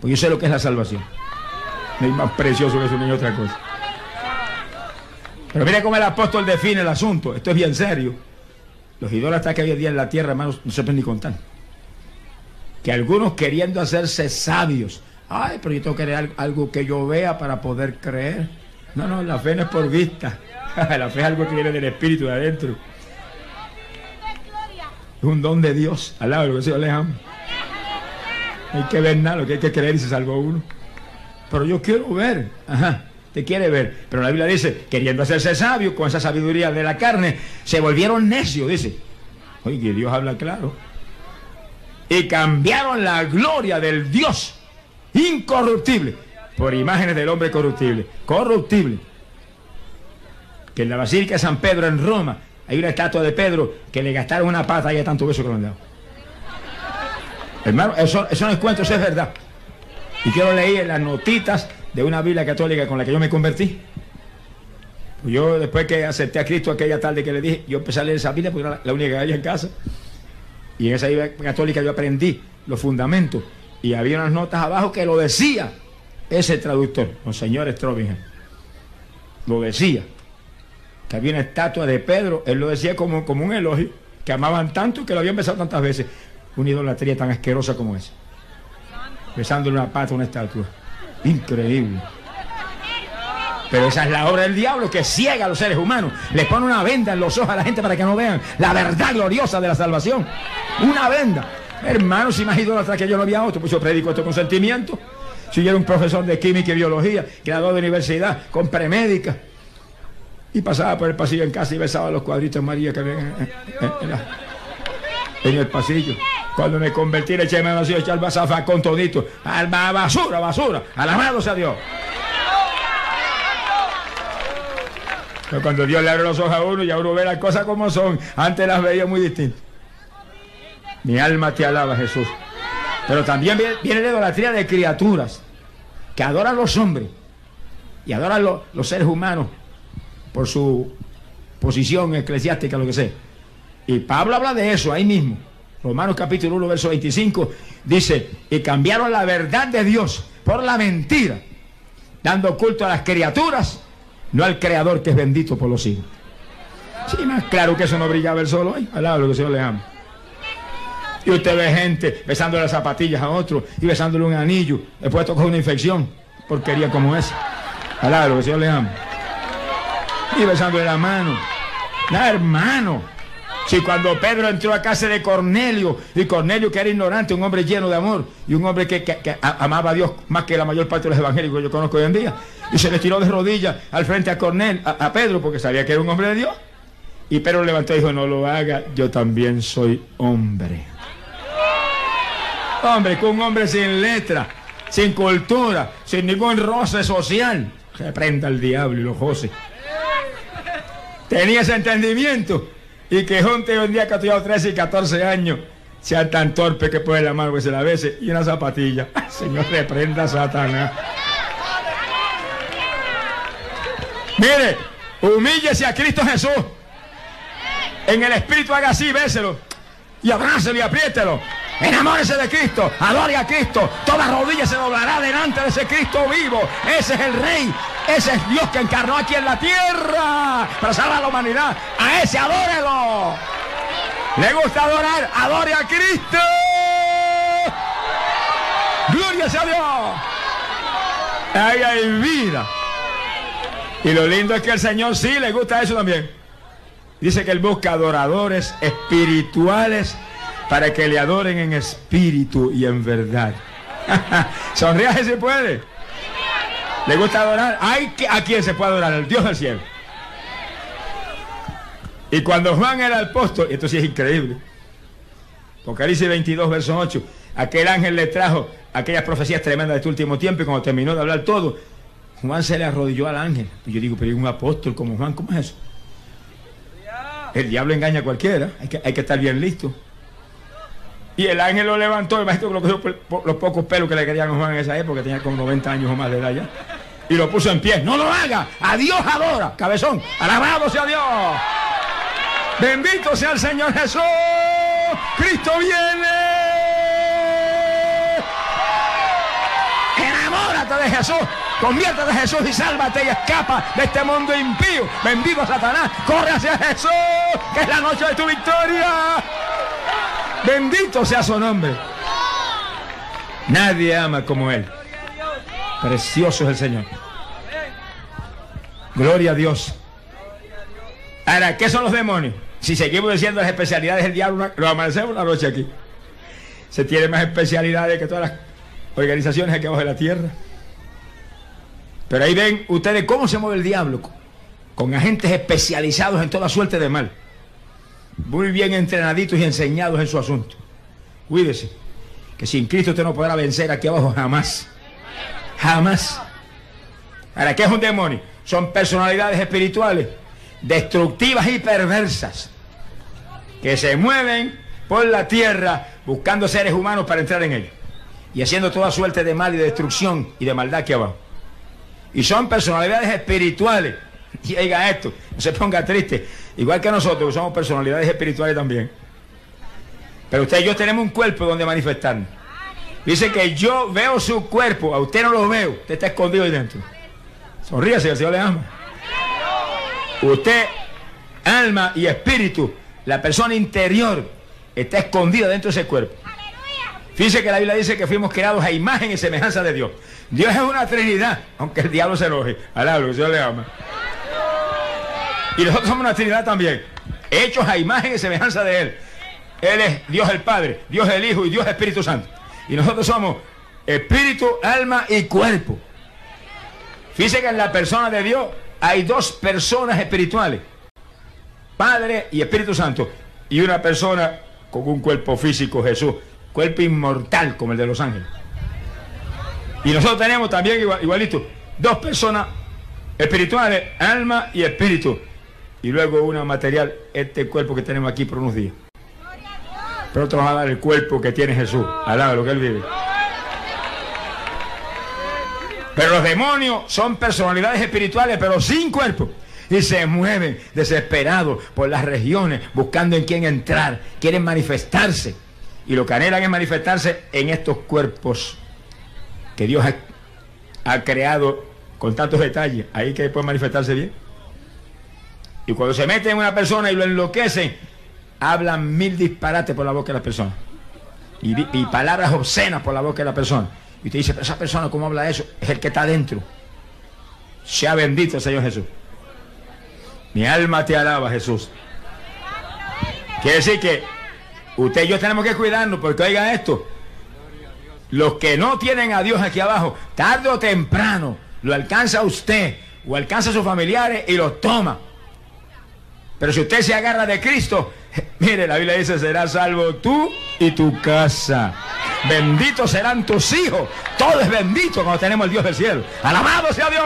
Porque yo sé lo que es la salvación. No hay más precioso que eso ni otra cosa. Pero mire cómo el apóstol define el asunto. Esto es bien serio. Los idólatras que había día en la tierra, hermanos, no se pueden ni contar. Que algunos queriendo hacerse sabios. Ay, pero yo tengo que creer algo que yo vea para poder creer. No, no, la fe no es por vista. la fe es algo que viene del espíritu de adentro. Es un don de Dios. Alaba lo que Señor le amo. Hay que ver nada, lo que hay que creer y se salvó uno. Pero yo quiero ver. Ajá, te quiere ver. Pero la Biblia dice, queriendo hacerse sabio con esa sabiduría de la carne, se volvieron necios, dice. Oye, Dios habla claro. y cambiaron la gloria del Dios incorruptible por imágenes del hombre corruptible. Corruptible. Que en la Basílica de San Pedro en Roma hay una estatua de Pedro que le gastaron una pata y hay tanto beso que lo han dado. Hermano, eso, eso no es eso es verdad. Y quiero leer las notitas de una Biblia católica con la que yo me convertí. Pues yo después que acepté a Cristo aquella tarde que le dije, yo empecé a leer esa Biblia porque era la única que había en casa. Y en esa Biblia católica yo aprendí los fundamentos. Y había unas notas abajo que lo decía ese traductor, Monseñor Strobingen. Lo decía que había una estatua de Pedro, él lo decía como, como un elogio, que amaban tanto que lo habían besado tantas veces. Una idolatría tan asquerosa como esa. Besándole una pata a una estatua. Increíble. Pero esa es la obra del diablo que ciega a los seres humanos. Le pone una venda en los ojos a la gente para que no vean la verdad gloriosa de la salvación. Una venda. Hermanos, si más idólatra que yo no había otro, pues yo predico esto con sentimiento. Si yo era un profesor de química y biología, graduado de universidad, con premédica, y pasaba por el pasillo en casa y besaba los cuadritos María que ven en, el pasillo. Cuando me convertí le eché menos echar basafa con todito. Alma basura, basura. Alabado sea Dios. Pero cuando Dios le abre los ojos a uno, ya uno ve las cosas como son. Antes las veía muy distintas. Mi alma te alaba, Jesús. Pero también viene la idolatría de criaturas que adoran los hombres y adoran los seres humanos por su posición eclesiástica, lo que sea. Y Pablo habla de eso ahí mismo. Romanos capítulo 1, verso 25, dice, y cambiaron la verdad de Dios por la mentira, dando culto a las criaturas, no al Creador que es bendito por los siglos. Sí, más claro que eso no brillaba el solo ahí. Alaba lo que el Señor le ama. Y usted ve gente besándole las zapatillas a otro y besándole un anillo. Después toca una infección. Porquería como esa. Alaba lo que Señor le ama y besándole la mano. Nada, hermano. Si cuando Pedro entró a casa de Cornelio, y Cornelio que era ignorante, un hombre lleno de amor, y un hombre que, amaba a Dios más que la mayor parte de los evangélicos que yo conozco hoy en día, y se le tiró de rodillas al frente a Cornel, a, Pedro, porque sabía que era un hombre de Dios. Y Pedro levantó y dijo, no lo haga, yo también soy hombre. Hombre, con un hombre sin letra, sin cultura, sin ningún roce social. Reprenda al diablo y los jose tenía ese entendimiento. Y que junte un día que ha estudiado 13 y 14 años sea tan torpe que puede la mano que se la bese y una zapatilla. Señor, reprenda a Satanás. Mire, humíllese a Cristo Jesús. En el Espíritu haga así, béselo. Y abrácelo y apriételo. Enamórese de Cristo, adore a Cristo. Toda rodilla se doblará delante de ese Cristo vivo. Ese es el Rey. Ese es Dios que encarnó aquí en la tierra para salvar a la humanidad. A ese adórelo. ¿Le gusta adorar? Adore a Cristo. Gloria sea Dios. Ahí hay vida. Y lo lindo es que el Señor sí le gusta eso también. Dice que Él busca adoradores espirituales para que le adoren en espíritu y en verdad. Sonríase si puede. ¿Le gusta adorar? ¿Hay ¿A quién se puede adorar? El Dios del cielo. Y cuando Juan era apóstol, esto sí es increíble. Apocalipsis 22, verso 8. Aquel ángel le trajo aquellas profecías tremendas de este último tiempo y cuando terminó de hablar todo, Juan se le arrodilló al ángel. Y yo digo, pero un apóstol como Juan, ¿cómo es eso? El diablo engaña a cualquiera, hay que, hay que estar bien listo. Y el ángel lo levantó, el maestro lo cogió los pocos pelos que le querían a Juan en esa época, tenía como 90 años o más de edad ya. Y lo puso en pie. No lo haga. A Dios adora. Cabezón. Alabado sea Dios. Bendito sea el Señor Jesús. Cristo viene. Enamórate de Jesús. Conviértete de Jesús y sálvate y escapa de este mundo impío. Bendito Satanás. Corre hacia Jesús, que es la noche de tu victoria. Bendito sea su nombre. Nadie ama como Él. Precioso es el Señor. Gloria a Dios. Ahora, ¿qué son los demonios? Si seguimos diciendo las especialidades del diablo, lo amanecemos una noche aquí. Se tiene más especialidades que todas las organizaciones aquí abajo de la tierra. Pero ahí ven ustedes cómo se mueve el diablo. Con agentes especializados en toda suerte de mal muy bien entrenaditos y enseñados en su asunto. Cuídese. Que sin Cristo usted no podrá vencer aquí abajo jamás. Jamás. ¿Para qué es un demonio? Son personalidades espirituales destructivas y perversas que se mueven por la tierra buscando seres humanos para entrar en ella y haciendo toda suerte de mal y de destrucción y de maldad aquí abajo. Y son personalidades espirituales. Y oiga esto, no se ponga triste. Igual que nosotros, somos personalidades espirituales también. Pero usted y yo tenemos un cuerpo donde manifestarnos. Dice que yo veo su cuerpo, a usted no lo veo, usted está escondido ahí dentro. Sonríase, el Señor le ama. Usted, alma y espíritu, la persona interior, está escondida dentro de ese cuerpo. Fíjese que la Biblia dice que fuimos creados a imagen y semejanza de Dios. Dios es una trinidad, aunque el diablo se enoje. Alablo, que Dios le ama. Y nosotros somos una trinidad también, hechos a imagen y semejanza de Él. Él es Dios el Padre, Dios el Hijo y Dios el Espíritu Santo. Y nosotros somos espíritu, alma y cuerpo. Fíjese que en la persona de Dios hay dos personas espirituales, Padre y Espíritu Santo, y una persona con un cuerpo físico, Jesús, cuerpo inmortal como el de los ángeles. Y nosotros tenemos también igualito, dos personas espirituales, alma y espíritu, y luego una material, este cuerpo que tenemos aquí por unos días. Pero otros va a dar el cuerpo que tiene Jesús, al lado de lo que él vive. Pero los demonios son personalidades espirituales, pero sin cuerpo. Y se mueven desesperados por las regiones, buscando en quién entrar. Quieren manifestarse. Y lo que anhelan es manifestarse en estos cuerpos que Dios ha, creado con tantos detalles. Ahí que puede manifestarse bien. Y cuando se meten en una persona y lo enloquecen, hablan mil disparates por la boca de la persona. Y, palabras obscenas por la boca de la persona. Y usted dice, pero esa persona, ¿cómo habla eso? Es el que está dentro. Sea bendito Señor Jesús. Mi alma te alaba, Jesús. Quiere decir que usted y yo tenemos que cuidarnos, porque oiga esto. Los que no tienen a Dios aquí abajo, tarde o temprano, lo alcanza usted o alcanza a sus familiares y lo toma. Pero si usted se agarra de Cristo, mire, la Biblia dice, serás salvo tú y tu casa. Benditos serán tus hijos. Todo es bendito cuando tenemos el Dios del cielo. Alabado sea Dios.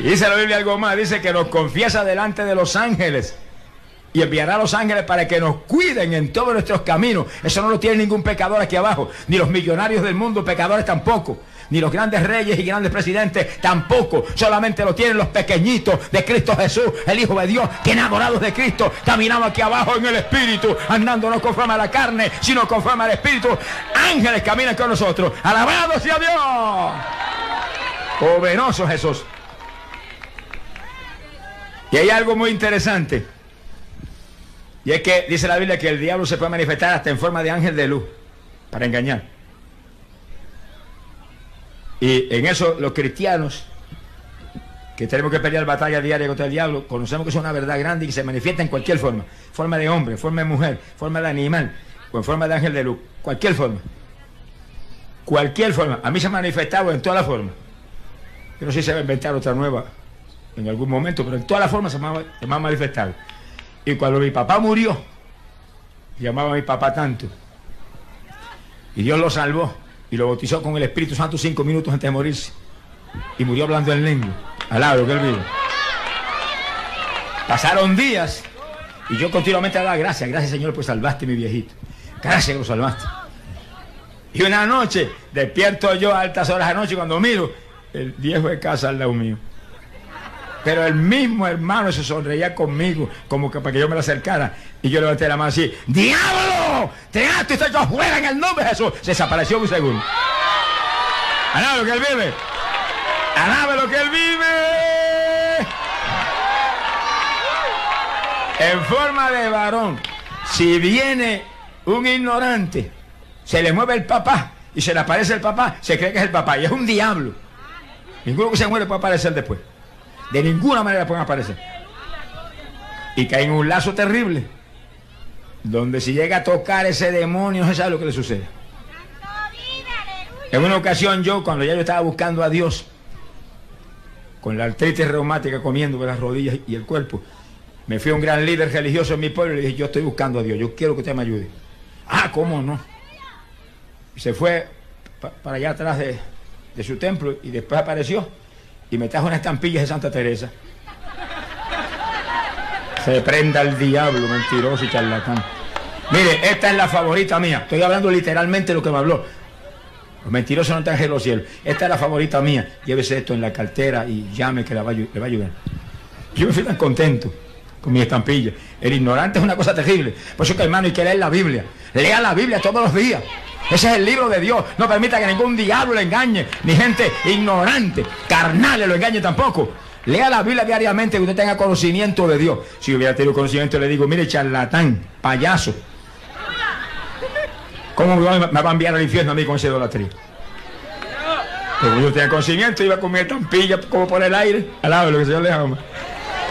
Y dice la Biblia algo más. Dice que nos confiesa delante de los ángeles. Y enviará a los ángeles para que nos cuiden en todos nuestros caminos. Eso no lo tiene ningún pecador aquí abajo. Ni los millonarios del mundo, pecadores tampoco ni los grandes reyes y grandes presidentes tampoco. Solamente lo tienen los pequeñitos de Cristo Jesús, el Hijo de Dios, que enamorados de Cristo, caminamos aquí abajo en el Espíritu, andando no conforme a la carne, sino conforme al Espíritu. Ángeles caminan con nosotros. Alabado sea Dios. Poderoso Jesús. Y hay algo muy interesante. Y es que dice la Biblia que el diablo se puede manifestar hasta en forma de ángel de luz para engañar. Y en eso los cristianos, que tenemos que pelear batalla diaria contra el diablo, conocemos que es una verdad grande y que se manifiesta en cualquier forma. Forma de hombre, forma de mujer, forma de animal, o en forma de ángel de luz. Cualquier forma. Cualquier forma. A mí se ha manifestado en toda la forma. Yo no sé si se va a inventar otra nueva en algún momento, pero en todas las formas se me, se me ha manifestado. Y cuando mi papá murió, llamaba a mi papá tanto, y Dios lo salvó y lo bautizó con el Espíritu Santo cinco minutos antes de morirse. Y murió hablando en lengua. Alabro que él vive. Pasaron días y yo continuamente daba gracias. Gracias Señor, pues salvaste mi viejito. Gracias que lo salvaste. Y una noche, despierto yo a altas horas de noche cuando miro el viejo de casa al lado mío. Pero el mismo hermano se sonreía conmigo, como que para que yo me lo acercara. Y yo levanté la mano así, ¡Diablo! ¡Te gasto y estoy yo fuera en el nombre de Jesús! Desapareció un segundo. Alabe lo que él vive. Alabe lo que él vive. En forma de varón. Si viene un ignorante, se le mueve el papá y se le aparece el papá, se cree que es el papá. Y es un diablo. Ninguno que se muere puede aparecer después. De ninguna manera pueden aparecer. Y caen en un lazo terrible. Donde si llega a tocar ese demonio, no se sabe lo que le sucede. En una ocasión yo, cuando ya yo estaba buscando a Dios, con la artritis reumática comiendo las rodillas y el cuerpo, me fui a un gran líder religioso en mi pueblo y le dije, yo estoy buscando a Dios, yo quiero que usted me ayude. Ah, ¿cómo no? Se fue para allá atrás de, de su templo y después apareció y me trajo una estampilla de Santa Teresa. Se prenda el diablo, mentiroso y charlatán. Mire, esta es la favorita mía. Estoy hablando literalmente de lo que me habló. Los mentirosos no en los cielos. Esta es la favorita mía. Llévese esto en la cartera y llame que le va, a ayudar. Yo me fui tan contento con mi estampilla. El ignorante es una cosa terrible. Por eso que hermano hay que leer la Biblia. Lea la Biblia todos los días. Ese es el libro de Dios. No permita que ningún diablo le engañe, ni gente ignorante, carnal lo engañe tampoco. Lea la Biblia diariamente que usted tenga conocimiento de Dios. Si hubiera tenido conocimiento, le digo, mire, charlatán, payaso. ¿Cómo me va a enviar al infierno a mí con esa idolatría? Como yo tenía conocimiento, iba con mi estampilla como por el aire, al lado de lo que el Señor le ama.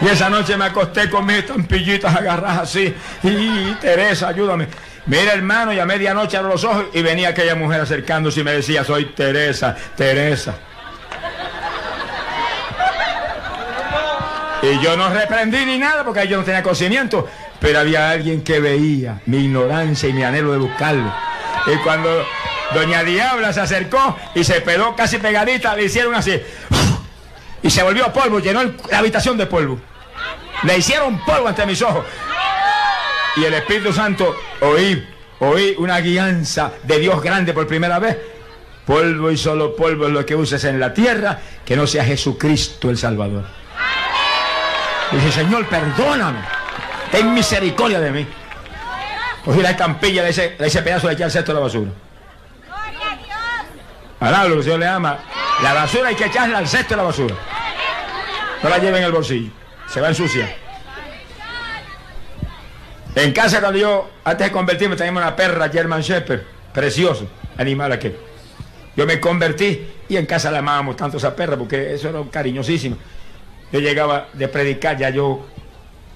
Y esa noche me acosté con mis estampillitas agarradas así. Y Teresa, ayúdame. Mira, hermano, y a medianoche abro los ojos y venía aquella mujer acercándose y me decía, soy Teresa, Teresa. Y yo no reprendí ni nada porque yo no tenía conocimiento, pero había alguien que veía mi ignorancia y mi anhelo de buscarlo. Y cuando doña Diabla se acercó y se peló casi pegadita, le hicieron así. Y se volvió polvo, llenó la habitación de polvo. Le hicieron polvo ante mis ojos. Y el Espíritu Santo, oí, oí una guianza de Dios grande por primera vez. Polvo y solo polvo es lo que uses en la tierra, que no sea Jesucristo el Salvador. Dice, Señor, perdóname. Ten misericordia de mí. Cogí la estampilla de ese, ese pedazo de echar el cesto de la basura. Ahora lo que el Señor le ama. La basura hay que echarla al cesto de la basura. No la lleven en el bolsillo. Se va a ensuciar. En casa cuando yo, antes de convertirme, teníamos una perra German Shepherd. Precioso. Animal aquel. Yo me convertí y en casa la amábamos tanto esa perra porque eso era cariñosísimo. Yo llegaba de predicar, ya yo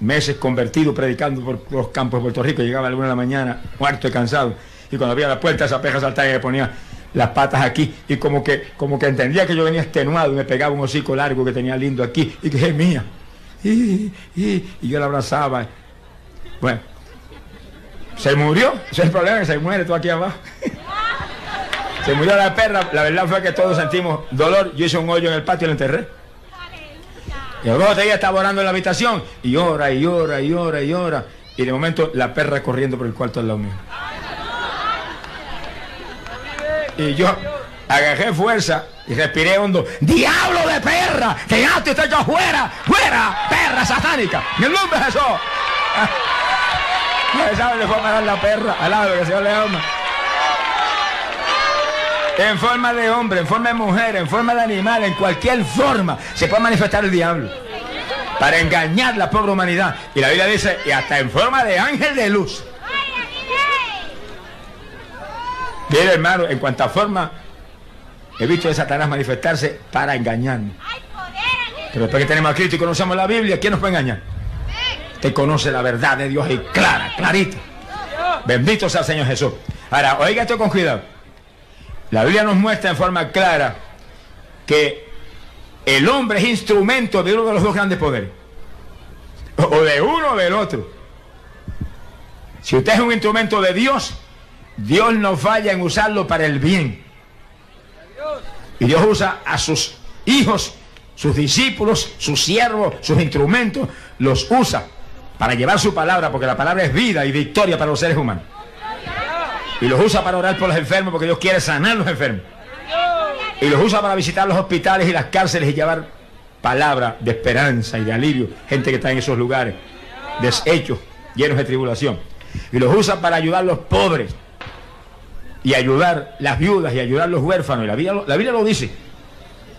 meses convertido predicando por los campos de Puerto Rico, llegaba a la una de la mañana, muerto y cansado, y cuando abría la puerta esa peja saltaba y me ponía las patas aquí, y como que, como que entendía que yo venía extenuado y me pegaba un hocico largo que tenía lindo aquí, y que es mía. Y, yo la abrazaba. Bueno, se murió, ese es el problema, que se muere todo aquí abajo. se murió la perra, la verdad fue que todos sentimos dolor, yo hice un hoyo en el patio y la enterré. Y luego ella estaba orando en la habitación y llora y llora y llora y llora. Y de momento la perra corriendo por el cuarto al lado mío. Y yo agarré fuerza y respiré hondo. ¡Diablo de perra! ¡Que ya te estoy yo fuera! ¡Fuera! ¡Perra satánica! ¡En el nombre de Jesús! ¿No sabe le fue a parar la perra al lado que Señor le ama? En forma de hombre, en forma de mujer, en forma de animal, en cualquier forma, se puede manifestar el diablo para engañar la pobre humanidad. Y la Biblia dice, y hasta en forma de ángel de luz. Mire hermano, en cuanta forma he visto a Satanás manifestarse para engañarnos. Pero después que tenemos a Cristo y conocemos la Biblia, ¿quién nos puede engañar? Usted conoce la verdad de Dios y clara, clarita. Bendito sea el Señor Jesús. Ahora, oiga esto con cuidado. La Biblia nos muestra en forma clara que el hombre es instrumento de uno de los dos grandes poderes. O de uno o del otro. Si usted es un instrumento de Dios, Dios no falla en usarlo para el bien. Y Dios usa a sus hijos, sus discípulos, sus siervos, sus instrumentos, los usa para llevar su palabra, porque la palabra es vida y victoria para los seres humanos. Y los usa para orar por los enfermos porque Dios quiere sanar los enfermos. Y los usa para visitar los hospitales y las cárceles y llevar palabra de esperanza y de alivio. Gente que está en esos lugares, deshechos, llenos de tribulación. Y los usa para ayudar a los pobres. Y ayudar las viudas y ayudar a los huérfanos. Y la Biblia, la Biblia lo dice.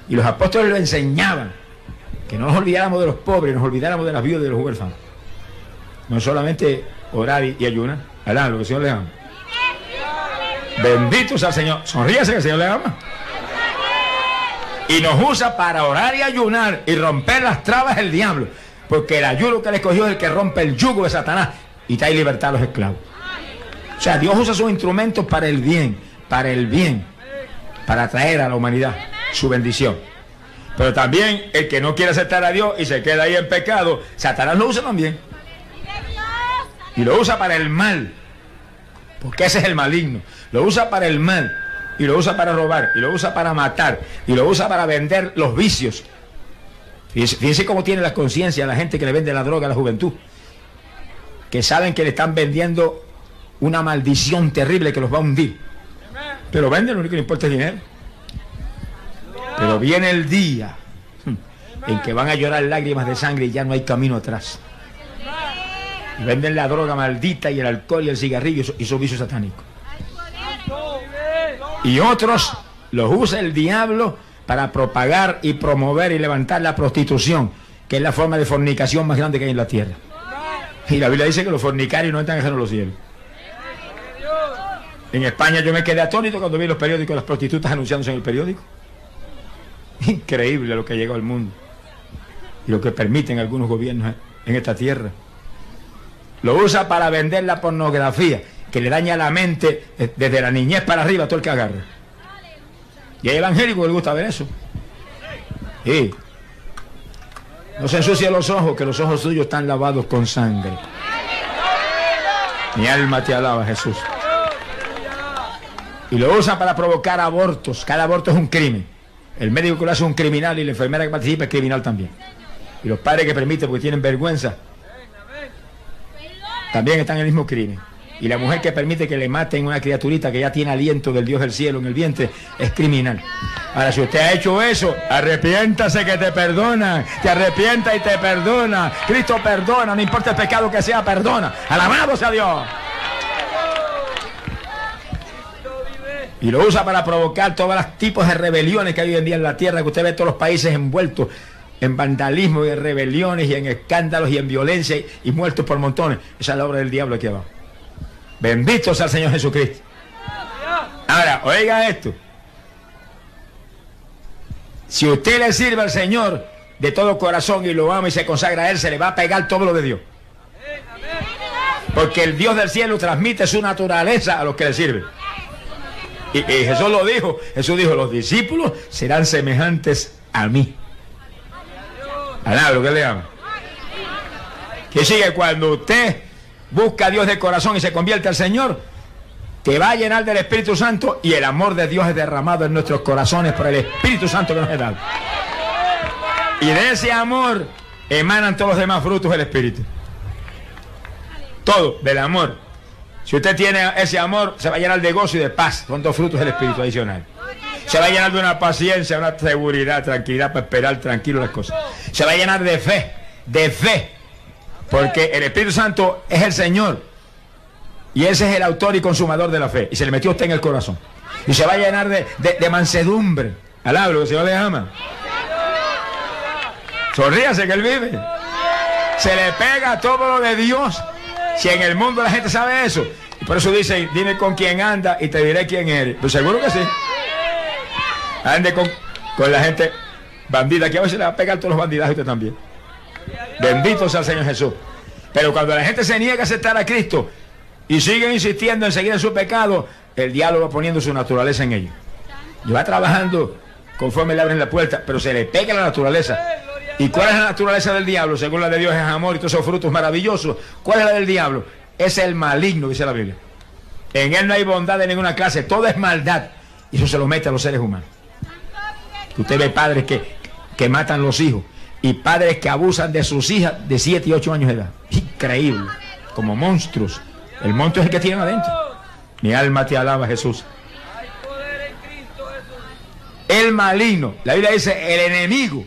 Y los apóstoles lo enseñaban. Que no nos olvidáramos de los pobres, nos olvidáramos de las viudas y de los huérfanos. No solamente orar y, ayunar. Alá, lo que el Señor le ama. Bendito sea el Señor. Sonríese que el Señor le ama. Y nos usa para orar y ayunar y romper las trabas del diablo. Porque el ayuno que le escogió es el que rompe el yugo de Satanás y trae libertad a los esclavos. O sea, Dios usa sus instrumentos para el bien, para el bien, para traer a la humanidad su bendición. Pero también el que no quiere aceptar a Dios y se queda ahí en pecado, Satanás lo usa también. Y lo usa para el mal Porque ese es el maligno. Lo usa para el mal, y lo usa para robar, y lo usa para matar, y lo usa para vender los vicios. Fíjense, cómo tiene la conciencia la gente que le vende la droga a la juventud. Que saben que le están vendiendo una maldición terrible que los va a hundir. Pero venden, lo único que importa es dinero. Pero viene el día en que van a llorar lágrimas de sangre y ya no hay camino atrás. Venden la droga maldita y el alcohol y el cigarrillo y su vicio satánico. Y otros los usa el diablo para propagar y promover y levantar la prostitución, que es la forma de fornicación más grande que hay en la tierra. Y la Biblia dice que los fornicarios no entran en los cielos. En España yo me quedé atónito cuando vi los periódicos, las prostitutas anunciándose en el periódico. Increíble lo que llegó al mundo y lo que permiten algunos gobiernos en esta tierra. Lo usa para vender la pornografía, que le daña la mente desde la niñez para arriba todo el que agarra. Y hay evangélico que le gusta ver eso. Y no se ensucie los ojos, que los ojos suyos están lavados con sangre. Mi alma te alaba, Jesús. Y lo usa para provocar abortos. Cada aborto es un crimen. El médico que lo hace es un criminal y la enfermera que participa es criminal también. Y los padres que permiten porque tienen vergüenza también están en el mismo crimen. Y la mujer que permite que le maten una criaturita que ya tiene aliento del Dios del cielo en el vientre es criminal. Ahora, si usted ha hecho eso, arrepiéntase que te perdona. Te arrepienta y te perdona. Cristo perdona, no importa el pecado que sea, perdona. Alabado sea Dios. Y lo usa para provocar todos los tipos de rebeliones que hay hoy en día en la tierra, que usted ve todos los países envueltos en vandalismo y en rebeliones y en escándalos y en violencia y, muertos por montones. Esa es la obra del diablo aquí abajo. Bendito sea el Señor Jesucristo. Ahora, oiga esto. Si usted le sirve al Señor de todo corazón y lo ama y se consagra a Él, se le va a pegar todo lo de Dios. Porque el Dios del cielo transmite su naturaleza a los que le sirven. Y, Jesús lo dijo. Jesús dijo, los discípulos serán semejantes a mí. lo que le llama. Que sigue cuando usted busca a Dios de corazón y se convierte al Señor, te va a llenar del Espíritu Santo y el amor de Dios es derramado en nuestros corazones por el Espíritu Santo que nos ha dado. Y de ese amor emanan todos los demás frutos del Espíritu. Todo, del amor. Si usted tiene ese amor, se va a llenar de gozo y de paz. Son dos frutos del Espíritu adicional. Se va a llenar de una paciencia, una seguridad, tranquilidad para esperar tranquilo las cosas. Se va a llenar de fe, de fe porque el Espíritu Santo es el Señor. Y ese es el autor y consumador de la fe. Y se le metió usted en el corazón. Y se va a llenar de, mansedumbre. Alabro, que el Señor le ama. Sonríase que Él vive. Se le pega todo lo de Dios. Si en el mundo la gente sabe eso. Por eso dice, dime con quién anda y te diré quién eres. Pues seguro que sí. Ande con, con la gente bandida, que a veces le va a pegar todos los bandidos y usted también. Bendito sea el Señor Jesús. Pero cuando la gente se niega a aceptar a Cristo y sigue insistiendo en seguir en su pecado, el diablo va poniendo su naturaleza en ellos. Y va trabajando conforme le abren la puerta, pero se le pega la naturaleza. ¿Y cuál es la naturaleza del diablo? Según la de Dios es amor y todos esos frutos maravillosos. ¿Cuál es la del diablo? Es el maligno, dice la Biblia. En él no hay bondad de ninguna clase, todo es maldad. Y eso se lo mete a los seres humanos. Usted ve padres que, que matan los hijos y padres que abusan de sus hijas de 7 y 8 años de edad. Increíble, como monstruos. El monstruo es el que tienen adentro. Mi alma te alaba, Jesús. El maligno, la Biblia dice el enemigo,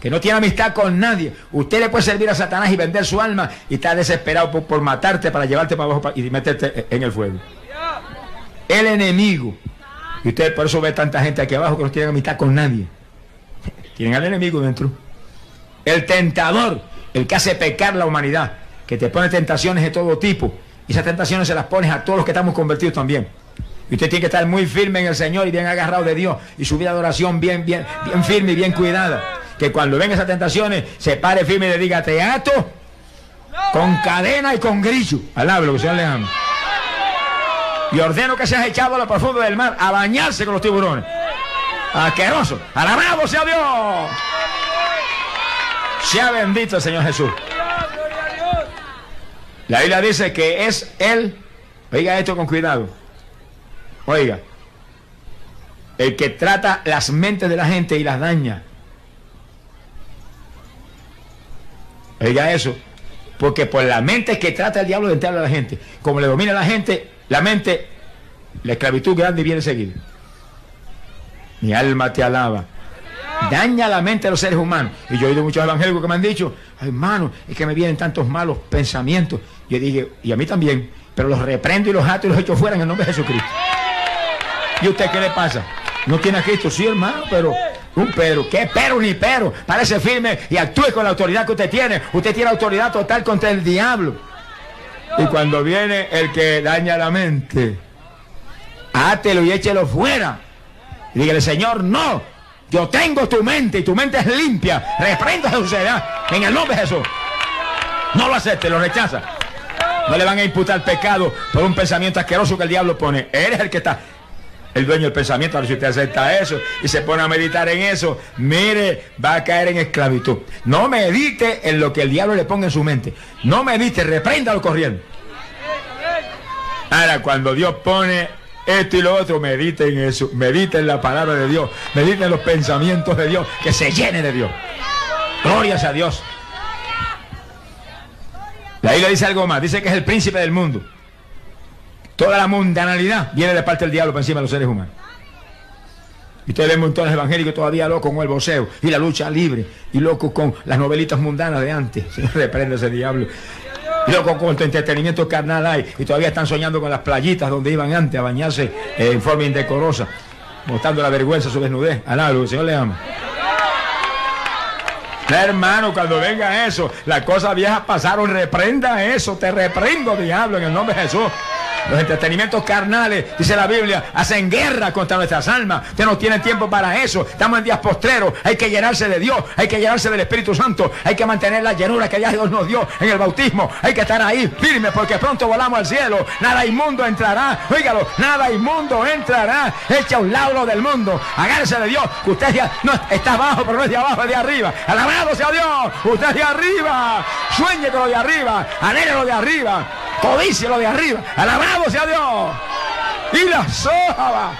que no tiene amistad con nadie. Usted le puede servir a Satanás y vender su alma y está desesperado por, matarte para llevarte para abajo y meterte en el fuego. El enemigo. Y usted por eso ve tanta gente aquí abajo que no tiene amistad con nadie. Tienen al enemigo dentro. El tentador, el que hace pecar la humanidad, que te pone tentaciones de todo tipo. Y esas tentaciones se las pones a todos los que estamos convertidos también. Y usted tiene que estar muy firme en el Señor y bien agarrado de Dios. Y su vida de oración bien, bien, bien firme y bien cuidada. Que cuando vengan esas tentaciones, se pare firme y le diga, te ato con cadena y con grillo. Alablo, que Señor le ama. Y ordeno que seas echado a lo profundo del mar a bañarse con los tiburones. Asqueroso. Alabado sea Dios. Sea bendito Señor Jesús. La Biblia dice que es Él, Oiga esto con cuidado. Oiga. El que trata las mentes de la gente y las daña. Oiga eso. Porque por la mente que trata el diablo de entrar a la gente. Como le domina a la gente, la mente, la esclavitud grande viene seguida. Mi alma te alaba. Daña la mente de los seres humanos. Y yo he oído muchos evangélicos que me han dicho, hermano, es que me vienen tantos malos pensamientos. Yo dije, y a mí también, pero los reprendo y los ato y los echo fuera en el nombre de Jesucristo. ¿Y usted qué le pasa? No tiene a Cristo, sí, hermano, pero un pero, ¿qué pero ni pero? Parece firme y actúe con la autoridad que usted tiene. Usted tiene autoridad total contra el diablo. Y cuando viene el que daña la mente, átelo y échelo fuera. Y dígale, Señor, no. Yo tengo tu mente y tu mente es limpia. Reprenda su sociedad en el nombre de Jesús. No lo acepte, lo rechaza. No le van a imputar pecado por un pensamiento asqueroso que el diablo pone. Eres el que está el dueño del pensamiento. Ahora si usted acepta eso y se pone a meditar en eso, mire, va a caer en esclavitud. No medite en lo que el diablo le ponga en su mente. No medite, repréndalo corriendo. Ahora, cuando Dios pone esto y lo otro, medite en eso, medite en la palabra de Dios, medite en los pensamientos de Dios, que se llene de Dios. Glorias a Dios. La Biblia dice algo más, dice que es el príncipe del mundo. Toda la mundanalidad viene de parte del diablo para encima de los seres humanos. Y ustedes ven montones evangélicos todavía locos con el boceo y la lucha libre y locos con las novelitas mundanas de antes. Reprende ese diablo. Con tu entretenimiento carnal hay y todavía están soñando con las playitas donde iban antes a bañarse eh, en forma indecorosa, mostrando la vergüenza, su desnudez. Análogo, el Señor le ama. Hermano, cuando venga eso, las cosas viejas pasaron, reprenda eso, te reprendo, diablo, en el nombre de Jesús. Los entretenimientos carnales, dice la Biblia, hacen guerra contra nuestras almas. Usted no tiene tiempo para eso. Estamos en días postreros. Hay que llenarse de Dios. Hay que llenarse del Espíritu Santo. Hay que mantener la llenura que ya Dios nos dio en el bautismo. Hay que estar ahí firmes porque pronto volamos al cielo. Nada inmundo entrará. Óigalo, nada inmundo entrará. Echa un lado del mundo. Agárrese de Dios. Usted no está abajo, pero no es de abajo, es de arriba. Alabado sea Dios. Usted es de arriba. Sueñe con lo de arriba. Anhele lo de arriba. Codicia lo de arriba. Alabado sea Dios. Y la soja.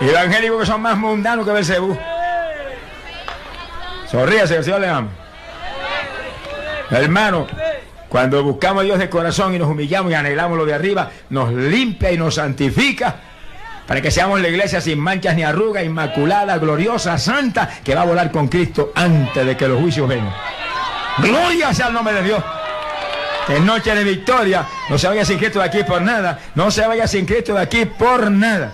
Evangélicos que son más mundanos que Belcebú. Sonríase, el Señor le. Hermano, cuando buscamos a Dios de corazón y nos humillamos y anhelamos lo de arriba, nos limpia y nos santifica para que seamos la iglesia sin manchas ni arrugas, inmaculada, gloriosa, santa, que va a volar con Cristo antes de que los juicios vengan. Gloria sea el nombre de Dios. En noche de victoria, no se vaya sin Cristo de aquí por nada, no se vaya sin Cristo de aquí por nada.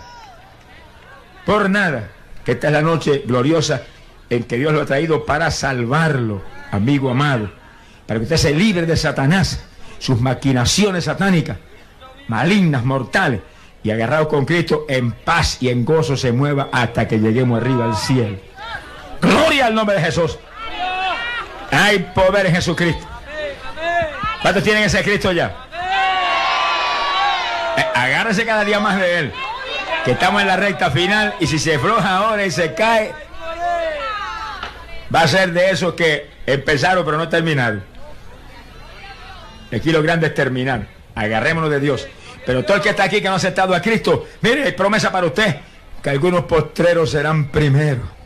Por nada. Que esta es la noche gloriosa en que Dios lo ha traído para salvarlo, amigo amado. Para que usted se libre de Satanás, sus maquinaciones satánicas, malignas, mortales, y agarrado con Cristo en paz y en gozo se mueva hasta que lleguemos arriba al cielo. Gloria al nombre de Jesús. Hay poder en Jesucristo. ¿Cuántos tienen ese Cristo ya? Eh, agárrese cada día más de Él. Que estamos en la recta final y si se floja ahora y se cae, va a ser de esos que empezaron pero no terminaron. Aquí lo grande es terminar. Agarrémonos de Dios. Pero todo el que está aquí que no ha aceptado a Cristo, mire, hay promesa para usted, que algunos postreros serán primeros.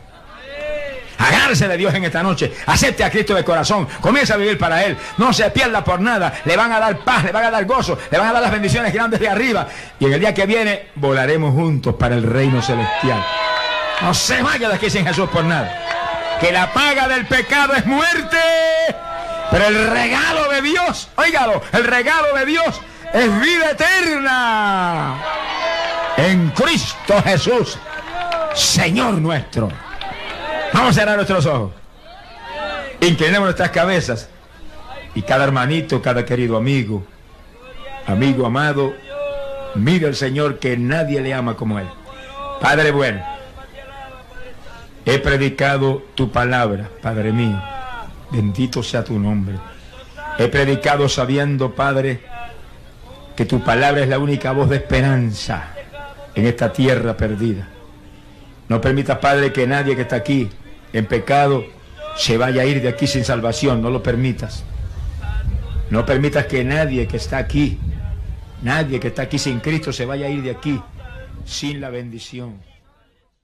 Agárrese de Dios en esta noche. Acepte a Cristo de corazón. Comienza a vivir para Él. No se pierda por nada. Le van a dar paz, le van a dar gozo, le van a dar las bendiciones grandes de arriba. Y en el día que viene volaremos juntos para el reino celestial. No se vaya de aquí sin Jesús por nada. Que la paga del pecado es muerte. Pero el regalo de Dios, óigalo, el regalo de Dios es vida eterna. En Cristo Jesús, Señor nuestro. Vamos a cerrar nuestros ojos. Inclinemos nuestras cabezas. Y cada hermanito, cada querido amigo, amigo amado, mire al Señor que nadie le ama como Él. Padre bueno, he predicado tu palabra, Padre mío. Bendito sea tu nombre. He predicado sabiendo, Padre, que tu palabra es la única voz de esperanza en esta tierra perdida. No permitas, Padre, que nadie que está aquí en pecado se vaya a ir de aquí sin salvación. No lo permitas. No permitas que nadie que está aquí Nadie que está aquí sin Cristo se vaya a ir de aquí sin la bendición.